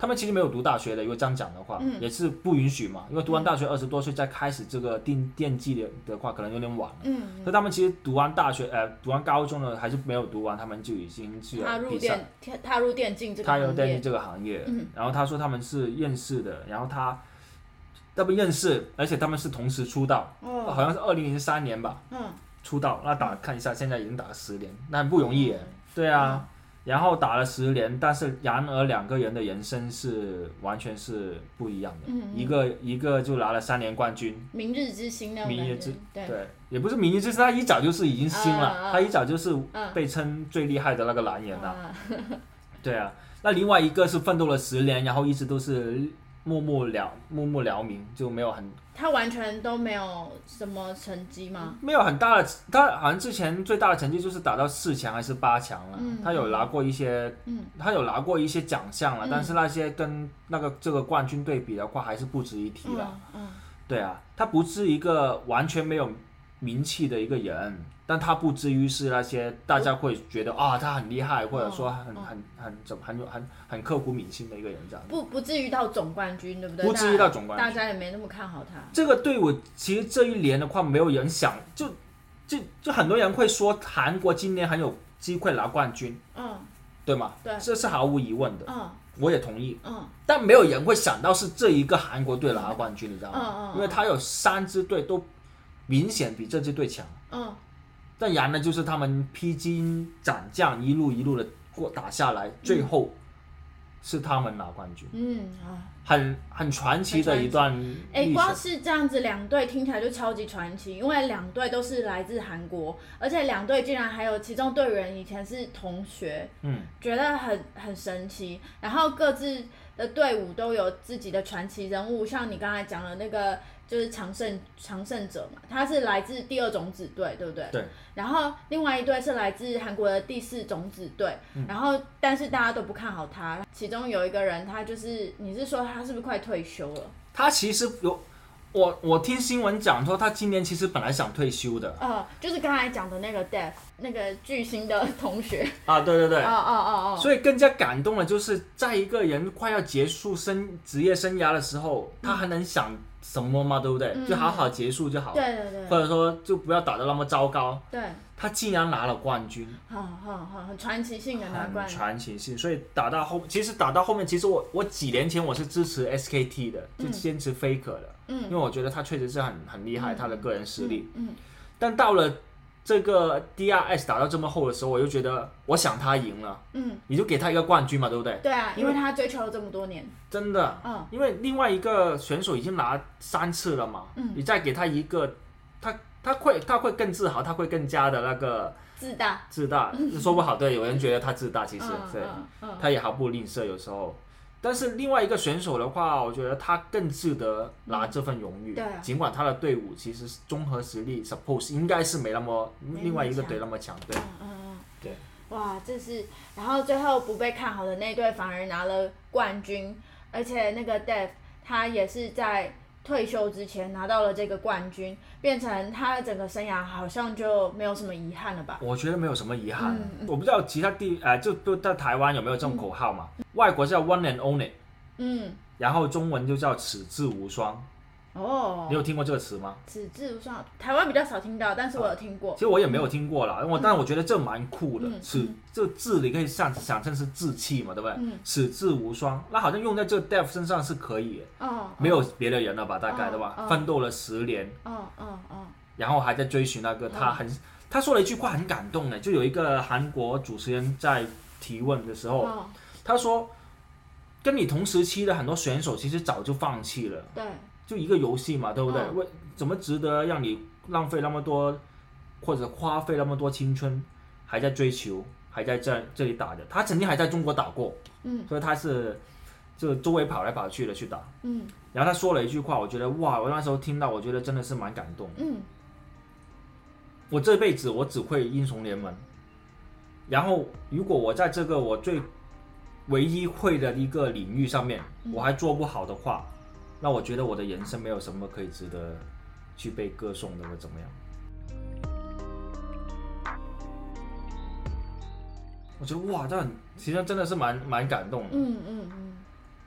Speaker 2: 他们其实没有读大学的，如果这样讲的话，
Speaker 1: 嗯。
Speaker 2: 也是不允许嘛，因为读完大学二十多岁再开始这个电电技的的话，可能有点晚了。
Speaker 1: 嗯
Speaker 2: 所以他们其实读完大学，呃，读完高中了还是没有读完，他们就已经去
Speaker 1: 踏入
Speaker 2: 了比赛。
Speaker 1: 电踏踏入电竞这个
Speaker 2: 他有
Speaker 1: 行业，
Speaker 2: 电竞这个行业，
Speaker 1: 嗯。
Speaker 2: 然后他说他们是认识的，然后他他们认识，而且他们是同时出道，
Speaker 1: 哦。
Speaker 2: 好像是二零零三年吧
Speaker 1: 嗯。
Speaker 2: 出道，那打看一下，现在已经打了十年，那很不容易耶。对啊，然后打了十年，但是然而两个人的人生是完全是不一样的，
Speaker 1: 嗯嗯
Speaker 2: 一个一个就拿了三年冠军，
Speaker 1: 明日之星那种
Speaker 2: 明日之，
Speaker 1: 对，
Speaker 2: 对，也不是明日之星，他一早就是已经星了，他一早就是
Speaker 1: 嗯
Speaker 2: 被称最厉害的那个男人了。
Speaker 1: 啊
Speaker 2: 对啊，那另外一个是奋斗了十年，然后一直都是默默了默默了名，就没有很
Speaker 1: 他完全都没有什么成绩吗？
Speaker 2: 没有很大的，他好像之前最大的成绩就是打到四强还是八强了，
Speaker 1: 嗯。
Speaker 2: 他有拿过一些，
Speaker 1: 嗯。
Speaker 2: 他有拿过一些奖项了，
Speaker 1: 嗯。
Speaker 2: 但是那些跟那个这个冠军对比的话，还是不值一提了。对啊，他不是一个完全没有名气的一个人，但他不至于是那些大家会觉得啊他很厉害，或者说很
Speaker 1: 嗯
Speaker 2: 很很怎么很有很很刻骨铭心的一个人这样。
Speaker 1: 不不至于到总冠军，对不对？
Speaker 2: 不至于到总冠军
Speaker 1: 大家也没那么看好他。
Speaker 2: 这个队伍其实这一年的话，没有人想，就就就很多人会说韩国今年很有机会拿冠军，
Speaker 1: 嗯
Speaker 2: 对吗？
Speaker 1: 对
Speaker 2: 这是毫无疑问的，
Speaker 1: 嗯
Speaker 2: 我也同意。
Speaker 1: 嗯
Speaker 2: 但没有人会想到是这一个韩国队拿冠军，你知道吗？
Speaker 1: 嗯嗯嗯
Speaker 2: 因为他有三支队都明显比这支队强。
Speaker 1: 嗯
Speaker 2: 但然呢，就是他们披荆斩将，一路一路的过打下来，最后是他们拿冠军，
Speaker 1: 嗯啊！
Speaker 2: 很很传奇的一段
Speaker 1: 哎。光是这样子，两队听起来就超级传奇，因为两队都是来自韩国，而且两队竟然还有其中队员以前是同学，
Speaker 2: 嗯，
Speaker 1: 觉得很很神奇。然后各自的队伍都有自己的传奇人物，像你刚才讲的那个就是常胜常胜者嘛，他是来自第二种子队，对不对？
Speaker 2: 对。
Speaker 1: 然后另外一队是来自韩国的第四种子队，
Speaker 2: 嗯
Speaker 1: 然后但是大家都不看好他。其中有一个人，他就是你是说他是不是快退休了？
Speaker 2: 他其实有，我我听新闻讲说，他今年其实本来想退休的
Speaker 1: 呃，就是刚才讲的那个 Death 那个巨星的同学。
Speaker 2: 啊，对对对。
Speaker 1: 哦哦哦哦。
Speaker 2: 所以更加感动的就是，在一个人快要结束生职业生涯的时候，他还能想什么吗？对不对？
Speaker 1: 嗯
Speaker 2: 就好好结束就好了，
Speaker 1: 对对对
Speaker 2: 或者说就不要打得那么糟糕。
Speaker 1: 对，
Speaker 2: 他竟然拿了冠军，
Speaker 1: 好好好，很传奇性的拿
Speaker 2: 很
Speaker 1: 冠军。
Speaker 2: 传奇性。所以打到后，其实打到后面，其实我我几年前我是支持 SKT 的，就
Speaker 1: 嗯
Speaker 2: 坚持 Faker 的，嗯因为
Speaker 1: 嗯
Speaker 2: 我觉得他确实是很很厉害，
Speaker 1: 嗯
Speaker 2: 他的个人实力。
Speaker 1: 嗯
Speaker 2: 但到了这个 DRS 打到这么后的时候，我就觉得我想他赢了，
Speaker 1: 嗯，
Speaker 2: 你就给他一个冠军嘛，对不对？
Speaker 1: 对啊，
Speaker 2: 因为
Speaker 1: 他追求了这么多年。
Speaker 2: 真的，
Speaker 1: 嗯
Speaker 2: 因为另外一个选手已经拿三次了嘛，
Speaker 1: 嗯
Speaker 2: 你再给他一个，他他会他会更自豪，他会更加的那个
Speaker 1: 自大。
Speaker 2: 自大，说不好，对，有人觉得他自大，其实、
Speaker 1: 嗯
Speaker 2: 对，他也毫不吝啬有时候。但是另外一个选手的话，我觉得他更值得拿这份荣誉。
Speaker 1: 对啊
Speaker 2: 尽管他的队伍其实综合实力 suppose 应该是没那么
Speaker 1: 没那么
Speaker 2: 另外一个队那么强，对。
Speaker 1: 嗯嗯嗯，
Speaker 2: 对。
Speaker 1: 哇，这是，然后最后不被看好的那队反而拿了冠军，而且那个 Dev 他也是在退休之前拿到了这个冠军，变成他的整个生涯好像就没有什么遗憾了吧？
Speaker 2: 我觉得没有什么遗憾。我不知道其他地呃，就就在台湾有没有这种口号嘛？外国叫 One and Only，
Speaker 1: 嗯
Speaker 2: 然后中文就叫此志无双。
Speaker 1: 哦
Speaker 2: 你，有听过这个词吗？
Speaker 1: 纸质无双，台湾比较少听到，但是我有听过
Speaker 2: 其。实我也没有听过啦，我但我觉得这蛮酷的
Speaker 1: 嗯，
Speaker 2: 此这字你可以想想成是志气嘛，对不对？
Speaker 1: 嗯
Speaker 2: 此志无双，那好像用在这个 Dev 身上是可以，
Speaker 1: 哦，
Speaker 2: 没有别的人了吧？大概
Speaker 1: 哦
Speaker 2: 对吧？
Speaker 1: 哦
Speaker 2: 奋斗了十年，
Speaker 1: 哦哦哦，
Speaker 2: 然后还在追寻那个他很，他说了一句话很感动的，就有一个韩国主持人在提问的时候，
Speaker 1: 哦，
Speaker 2: 他说，跟你同时期的很多选手其实早就放弃了，
Speaker 1: 对，
Speaker 2: 就一个游戏嘛，对不对？
Speaker 1: 嗯
Speaker 2: 为怎么值得让你浪费那么多，或者花费那么多青春，还在追求，还在这这里打的？他曾经还在中国打过，
Speaker 1: 嗯
Speaker 2: 所以他是就周围跑来跑去的去打。
Speaker 1: 嗯
Speaker 2: 然后他说了一句话，我觉得哇，我那时候听到，我觉得真的是蛮感动。
Speaker 1: 嗯
Speaker 2: 我这辈子我只会英雄联盟，然后如果我在这个我最唯一会的一个领域上面，
Speaker 1: 嗯
Speaker 2: 我还做不好的话，那我觉得我的人生没有什么可以值得去被歌颂的，或怎么样。我觉得哇，这很其实真的是蛮蛮感动的。
Speaker 1: 嗯嗯嗯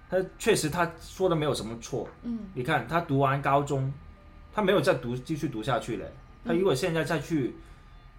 Speaker 2: 他确实他说的没有什么错，
Speaker 1: 嗯
Speaker 2: 你看他读完高中，他没有再读继续读下去了。他如果现在再去，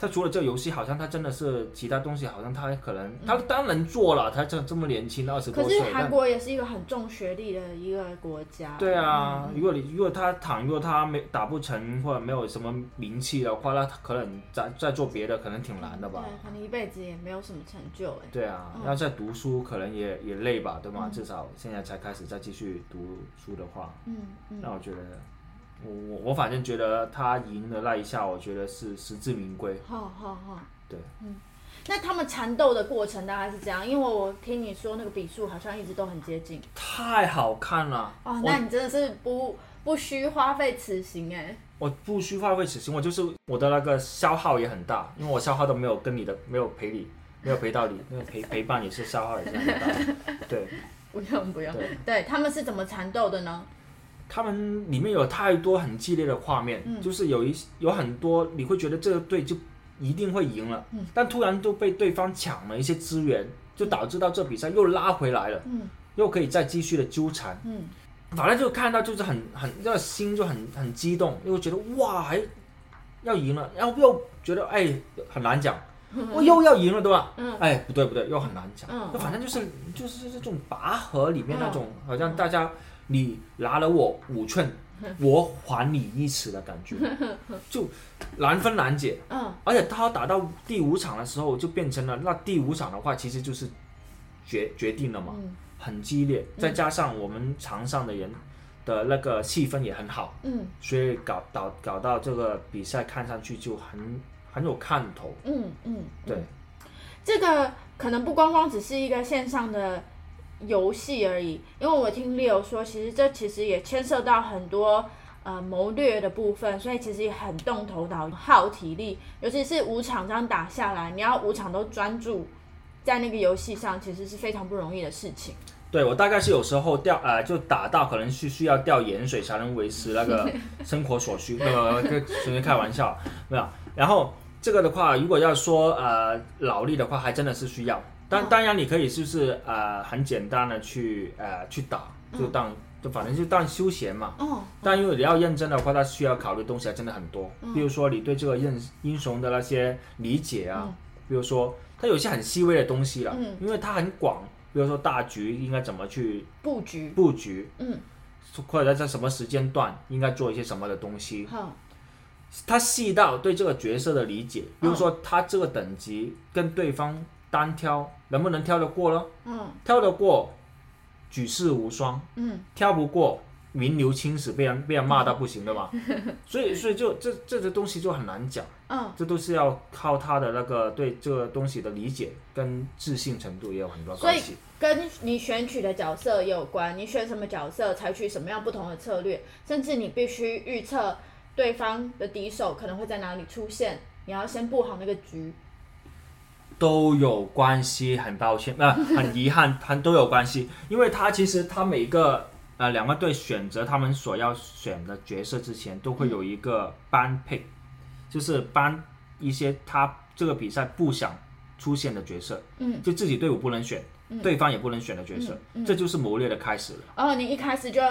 Speaker 2: 他除了这个游戏，好像他真的是其他东西，好像他可能他当然做了，他这这么年轻，二十多岁
Speaker 1: 可是，韩国也是一个很重学历的一个国家。
Speaker 2: 对啊，
Speaker 1: 嗯
Speaker 2: 如果你如果他倘若他没打不成或者没有什么名气的话，那他可能再再做别的可能挺难的吧。
Speaker 1: 对，可能一辈子也没有什么成就哎。
Speaker 2: 对啊，
Speaker 1: 嗯
Speaker 2: 要再读书可能也也累吧，对吗？
Speaker 1: 嗯
Speaker 2: 至少现在才开始再继续读书的话，
Speaker 1: 嗯嗯
Speaker 2: 那我觉得，我我我反正觉得他赢的那一下，我觉得是实至名归。
Speaker 1: 好好好，
Speaker 2: 对，
Speaker 1: 嗯，那他们缠斗的过程大概是这样，因为我听你说那个比数好像一直都很接近。
Speaker 2: 太好看了！
Speaker 1: 哦，那你真的是不不需花费此行哎。
Speaker 2: 我不需花费此行，我就是我的那个消耗也很大，因为我消耗都没有跟你的没有陪你，没有陪到你，那个陪陪伴也是消耗也是很大。对，
Speaker 1: 不用不用
Speaker 2: 对，
Speaker 1: 对他们是怎么缠斗的呢？
Speaker 2: 他们里面有太多很激烈的画面，
Speaker 1: 嗯。
Speaker 2: 就是有一有很多你会觉得这个队就一定会赢了，
Speaker 1: 嗯。
Speaker 2: 但突然都被对方抢了一些资源，就导致到这比赛又拉回来了，
Speaker 1: 嗯。
Speaker 2: 又可以再继续的纠缠。
Speaker 1: 嗯。
Speaker 2: 反正就看到就是很很这个心就很很激动，又觉得哇还要赢了，然后又觉得哎很难讲，我又要赢了对吧？
Speaker 1: 嗯。
Speaker 2: 哎不对不对，又很难讲，
Speaker 1: 嗯。
Speaker 2: 反正就是就是这种拔河里面那种，好像大家你拿了我五寸，我还你一尺的感觉，就难分难解。
Speaker 1: 嗯。
Speaker 2: 而且他打到第五场的时候，就变成了那第五场的话，其实就是决决定了嘛。
Speaker 1: 嗯。
Speaker 2: 很激烈，再加上我们场上的人的那个气氛也很好，
Speaker 1: 嗯。
Speaker 2: 所以搞搞搞到这个比赛看上去就很很有看头。
Speaker 1: 嗯嗯，
Speaker 2: 对，
Speaker 1: 这个可能不光光只是一个线上的游戏而已，因为我听 Leo 说，其实这其实也牵涉到很多呃谋略的部分，所以其实也很动头脑、耗体力，尤其是五场这样打下来，你要五场都专注在那个游戏上，其实是非常不容易的事情。
Speaker 2: 对我大概是有时候掉呃就打到可能是需要掉盐水才能维持那个生活所需，呃，跟纯粹开玩笑，没有。然后这个的话，如果要说呃脑力的话，还真的是需要。当
Speaker 1: 嗯。
Speaker 2: 当然你可以就是呃很简单的去呃去打，就当就反正就当休闲嘛。
Speaker 1: 哦，
Speaker 2: 但因为你要认真的话，它需要考虑的东西还真的很多。比如说你对这个认英雄的那些理解啊，
Speaker 1: 嗯。
Speaker 2: 比如说它有些很细微的东西了，
Speaker 1: 嗯。
Speaker 2: 因为它很广。比如说大局应该怎么去
Speaker 1: 布局，
Speaker 2: 布局，
Speaker 1: 嗯，
Speaker 2: 或者在什么时间段应该做一些什么的东西，
Speaker 1: 好，
Speaker 2: 它细到对这个角色的理解。比如说他这个等级跟对方单挑能不能挑得过呢？
Speaker 1: 嗯
Speaker 2: 挑得过，举世无双。
Speaker 1: 嗯
Speaker 2: 挑不过，名留青史，被人被人骂到不行的嘛。所以，所以就这这个东西就很难讲，
Speaker 1: 嗯，
Speaker 2: 这都是要靠他的那个对这个东西的理解跟自信程度也有很多关系。
Speaker 1: 跟你选取的角色也有关，你选什么角色，采取什么样不同的策略，甚至你必须预测对方的敌手可能会在哪里出现，你要先布好那个局。
Speaker 2: 都有关系，很抱歉，啊、很遗憾，很都有关系，因为他其实他每个呃两个队选择他们所要选的角色之前，都会有一个班配，就是班一些他这个比赛不想出现的角色，
Speaker 1: 嗯，
Speaker 2: 就自己队伍不能选，对方也不能选的角色，
Speaker 1: 嗯嗯
Speaker 2: 这就是谋略的开始了。
Speaker 1: 哦你一开始就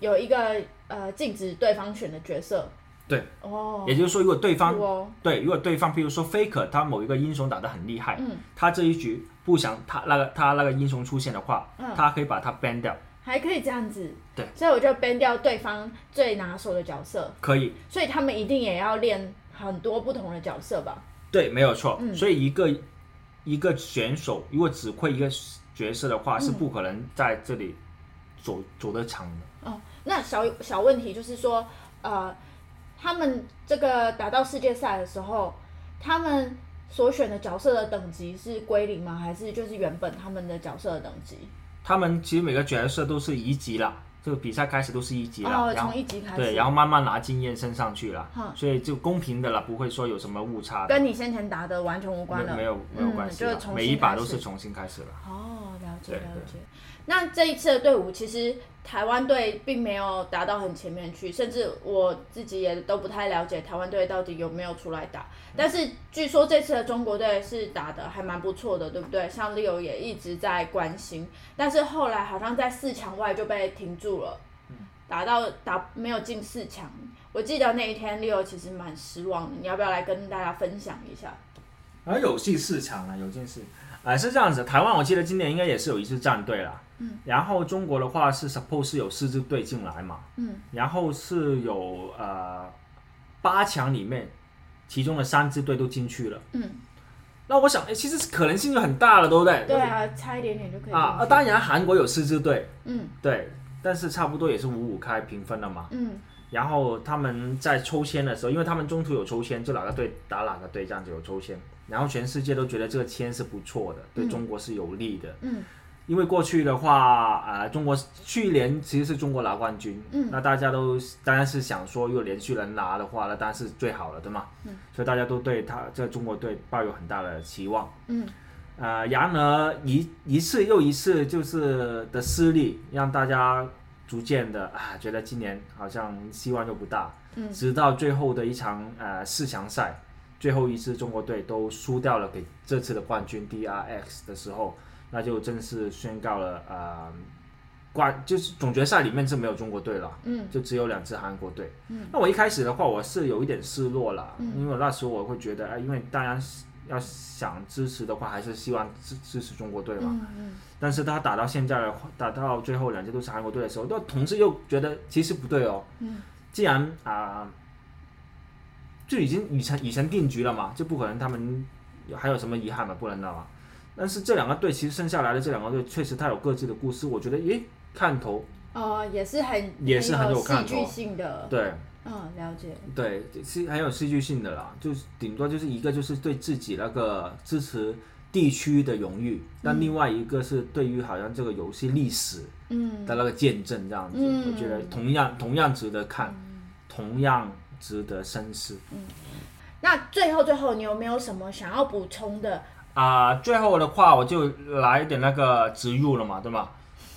Speaker 1: 有一个呃禁止对方选的角色。
Speaker 2: 对，
Speaker 1: 哦，
Speaker 2: 也就是说，如果对方对，如果对方，比如说 Faker，他某一个英雄打得很厉害，
Speaker 1: 嗯，
Speaker 2: 他这一局不想他那个他那个英雄出现的话，
Speaker 1: 嗯。
Speaker 2: 他可以把他 ban 掉，
Speaker 1: 还可以这样子。
Speaker 2: 对，
Speaker 1: 所以我就 ban 掉对方最拿手的角色，
Speaker 2: 可以，
Speaker 1: 所以他们一定也要练很多不同的角色吧？
Speaker 2: 对，没有错。
Speaker 1: 嗯。
Speaker 2: 所以一个一个选手如果只会一个角色的话，
Speaker 1: 嗯。
Speaker 2: 是不可能在这里走走得长的。
Speaker 1: 哦，那小小问题就是说，呃，他们这个打到世界赛的时候，他们所选的角色的等级是归零吗？还是就是原本他们的角色的等级？
Speaker 2: 他们其实每个角色都是一级啦，这个比赛开始都是一级啦，
Speaker 1: 哦，
Speaker 2: 然后
Speaker 1: 从一级开始，
Speaker 2: 对，然后慢慢拿经验升上去了，
Speaker 1: 哼
Speaker 2: 所以就公平的啦，不会说有什么误差的，
Speaker 1: 跟你先前打的完全无关了。
Speaker 2: 没没有没有
Speaker 1: 嗯
Speaker 2: 关系啦，
Speaker 1: 就
Speaker 2: 每一把都是重新开始了。
Speaker 1: 哦，了解
Speaker 2: 对
Speaker 1: 了解。那这一次的队伍，其实台湾队并没有打到很前面去，甚至我自己也都不太了解台湾队到底有没有出来打。但是据说这次的中国队是打的还蛮不错的，对不对？像 Leo 也一直在关心，但是后来好像在四强外就被停住了，打到打没有进四强。我记得那一天 Leo 其实蛮失望的，你要不要来跟大家分享一下？
Speaker 2: 啊有进四强啊，有进四，啊、是这样子。台湾我记得今年应该也是有一次战队啦，嗯，然后中国的话是 suppose 是有四支队进来嘛，
Speaker 1: 嗯，
Speaker 2: 然后是有呃八强里面，其中的三支队都进去了，
Speaker 1: 嗯，
Speaker 2: 那我想，哎，其实可能性就很大了，对不对？
Speaker 1: 对啊，差一点点就可以
Speaker 2: 啊，啊，当然韩国有四支队，
Speaker 1: 嗯。
Speaker 2: 对，但是差不多也是五五开平分了嘛。
Speaker 1: 嗯。
Speaker 2: 然后他们在抽签的时候，因为他们中途有抽签，就哪个队打哪个队这样子有抽签，然后全世界都觉得这个签是不错的，对中国是有利的。
Speaker 1: 嗯
Speaker 2: 因为过去的话，呃，中国去年其实是中国拿冠军，
Speaker 1: 嗯
Speaker 2: 那大家都当然是想说，如果连续能拿的话，那当然是最好了，对吗？
Speaker 1: 嗯
Speaker 2: 所以大家都对他这中国队抱有很大的期望。
Speaker 1: 嗯
Speaker 2: 呃，然而一一次又一次就是的失利，让大家逐渐的啊，觉得今年好像希望又不大。
Speaker 1: 嗯
Speaker 2: 直到最后的一场呃四强赛，最后一次中国队都输掉了给这次的冠军 DRX 的时候，那就正式宣告了呃冠就是总决赛里面是没有中国队了。
Speaker 1: 嗯
Speaker 2: 就只有两支韩国队。
Speaker 1: 嗯
Speaker 2: 那我一开始的话，我是有一点失落了，
Speaker 1: 嗯
Speaker 2: 因为那时候我会觉得，哎，因为当然要想支持的话，还是希望支支持中国队嘛。
Speaker 1: 嗯嗯
Speaker 2: 但是他打到现在的话，打到最后两支都是韩国队的时候，那同时又觉得其实不对哦。
Speaker 1: 嗯
Speaker 2: 既然啊、就已经已成已成定局了嘛，就不可能他们还有什么遗憾嘛，不能的嘛。但是这两个队其实剩下来的这两个队，确实它有各自的故事，我觉得，诶，看头
Speaker 1: 哦，也是很
Speaker 2: 也是很有
Speaker 1: 戏剧性的，
Speaker 2: 对。
Speaker 1: 嗯，了解，
Speaker 2: 对，是很有戏剧性的啦，就是顶多就是一个就是对自己那个支持地区的荣誉，但另外一个是对于好像这个游戏历史
Speaker 1: 嗯。
Speaker 2: 的那个见证这样子，
Speaker 1: 嗯。
Speaker 2: 我觉得同样同样值得看，同样值得深思。嗯。
Speaker 1: 那最后最后，你有没有什么想要补充的？
Speaker 2: 啊、最后的话我就来一点那个植入了嘛，对吗？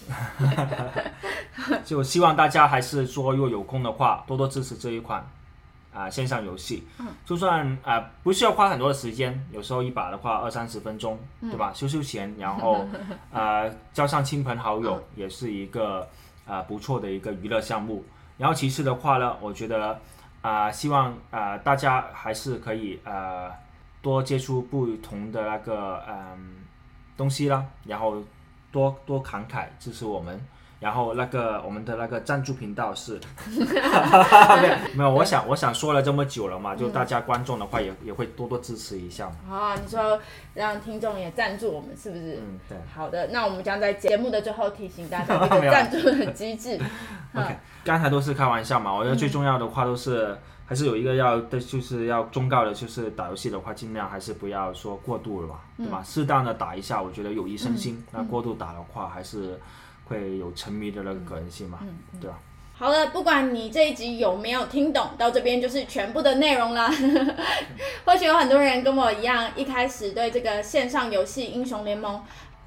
Speaker 2: 就希望大家还是说，如果有空的话，多多支持这一款啊、线上游戏。
Speaker 1: 嗯
Speaker 2: 就算啊、不需要花很多的时间，有时候一把的话二三十分钟，对吧？休休闲，然后呃交上亲朋好友，也是一个啊、不错的一个娱乐项目。然后其次的话呢，我觉得啊、希望啊、大家还是可以呃多接触不同的那个嗯东西啦，然后多多慷慨支持我们。然后那个我们的那个赞助频道是，没有没有，我想我想说了这么久了嘛，就大家观众的话也也会多多支持一下嘛。
Speaker 1: 啊，你说让听众也赞助我们，是不是？
Speaker 2: 嗯，对。
Speaker 1: 好的，那我们将在节目的最后提醒大家 这
Speaker 2: 没有
Speaker 1: 个赞助的机制。
Speaker 2: OK，刚才都是开玩笑嘛，我觉得最重要的话都是、还是有一个要的，就是要忠告的，就是打游戏的话，尽量还是不要说过度了嘛，对吧？适当的打一下，我觉得有益身心。那过度打的话，还是会有沉迷的那个可能性嘛，对吧？
Speaker 1: 好了，不管你这一集有没有听懂，到这边就是全部的内容啦。或许有很多人跟我一样，一开始对这个线上游戏《英雄联盟》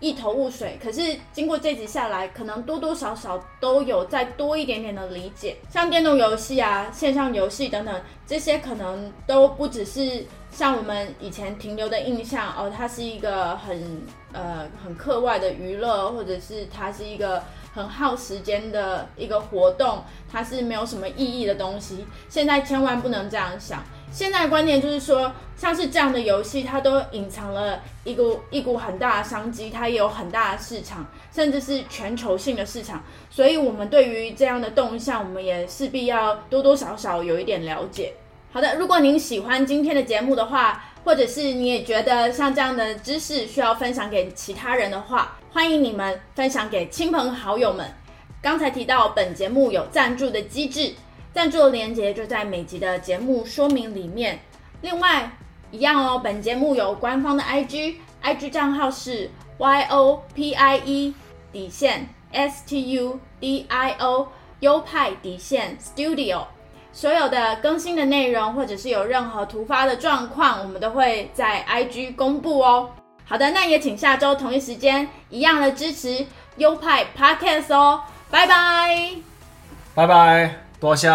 Speaker 1: 一头雾水，可是经过这集下来，可能多多少少都有再多一点点的理解。像电动游戏啊、线上游戏等等，这些可能都不只是像我们以前停留的印象哦，它是一个很呃很课外的娱乐，或者是它是一个很耗时间的一个活动，它是没有什么意义的东西。现在千万不能这样想。现在的观念就是说，像是这样的游戏，它都隐藏了一股一股很大的商机，它也有很大的市场，甚至是全球性的市场。所以，我们对于这样的动向，我们也势必要多多少少有一点了解。好的，如果您喜欢今天的节目的话，或者是你也觉得像这样的知识需要分享给其他人的话，欢迎你们分享给亲朋好友们。刚才提到本节目有赞助的机制。赞助的链接就在每集的节目说明里面。另外，一样哦，本节目有官方的 IG，IG 账号是 YOPIE 底线 STUDIO 优派底线 Studio。所有的更新的内容，或者是有任何突发的状况，我们都会在 IG 公布哦。好的，那也请下周同一时间一样的支持优派 Podcast 哦。拜拜，
Speaker 2: 拜拜。多谢。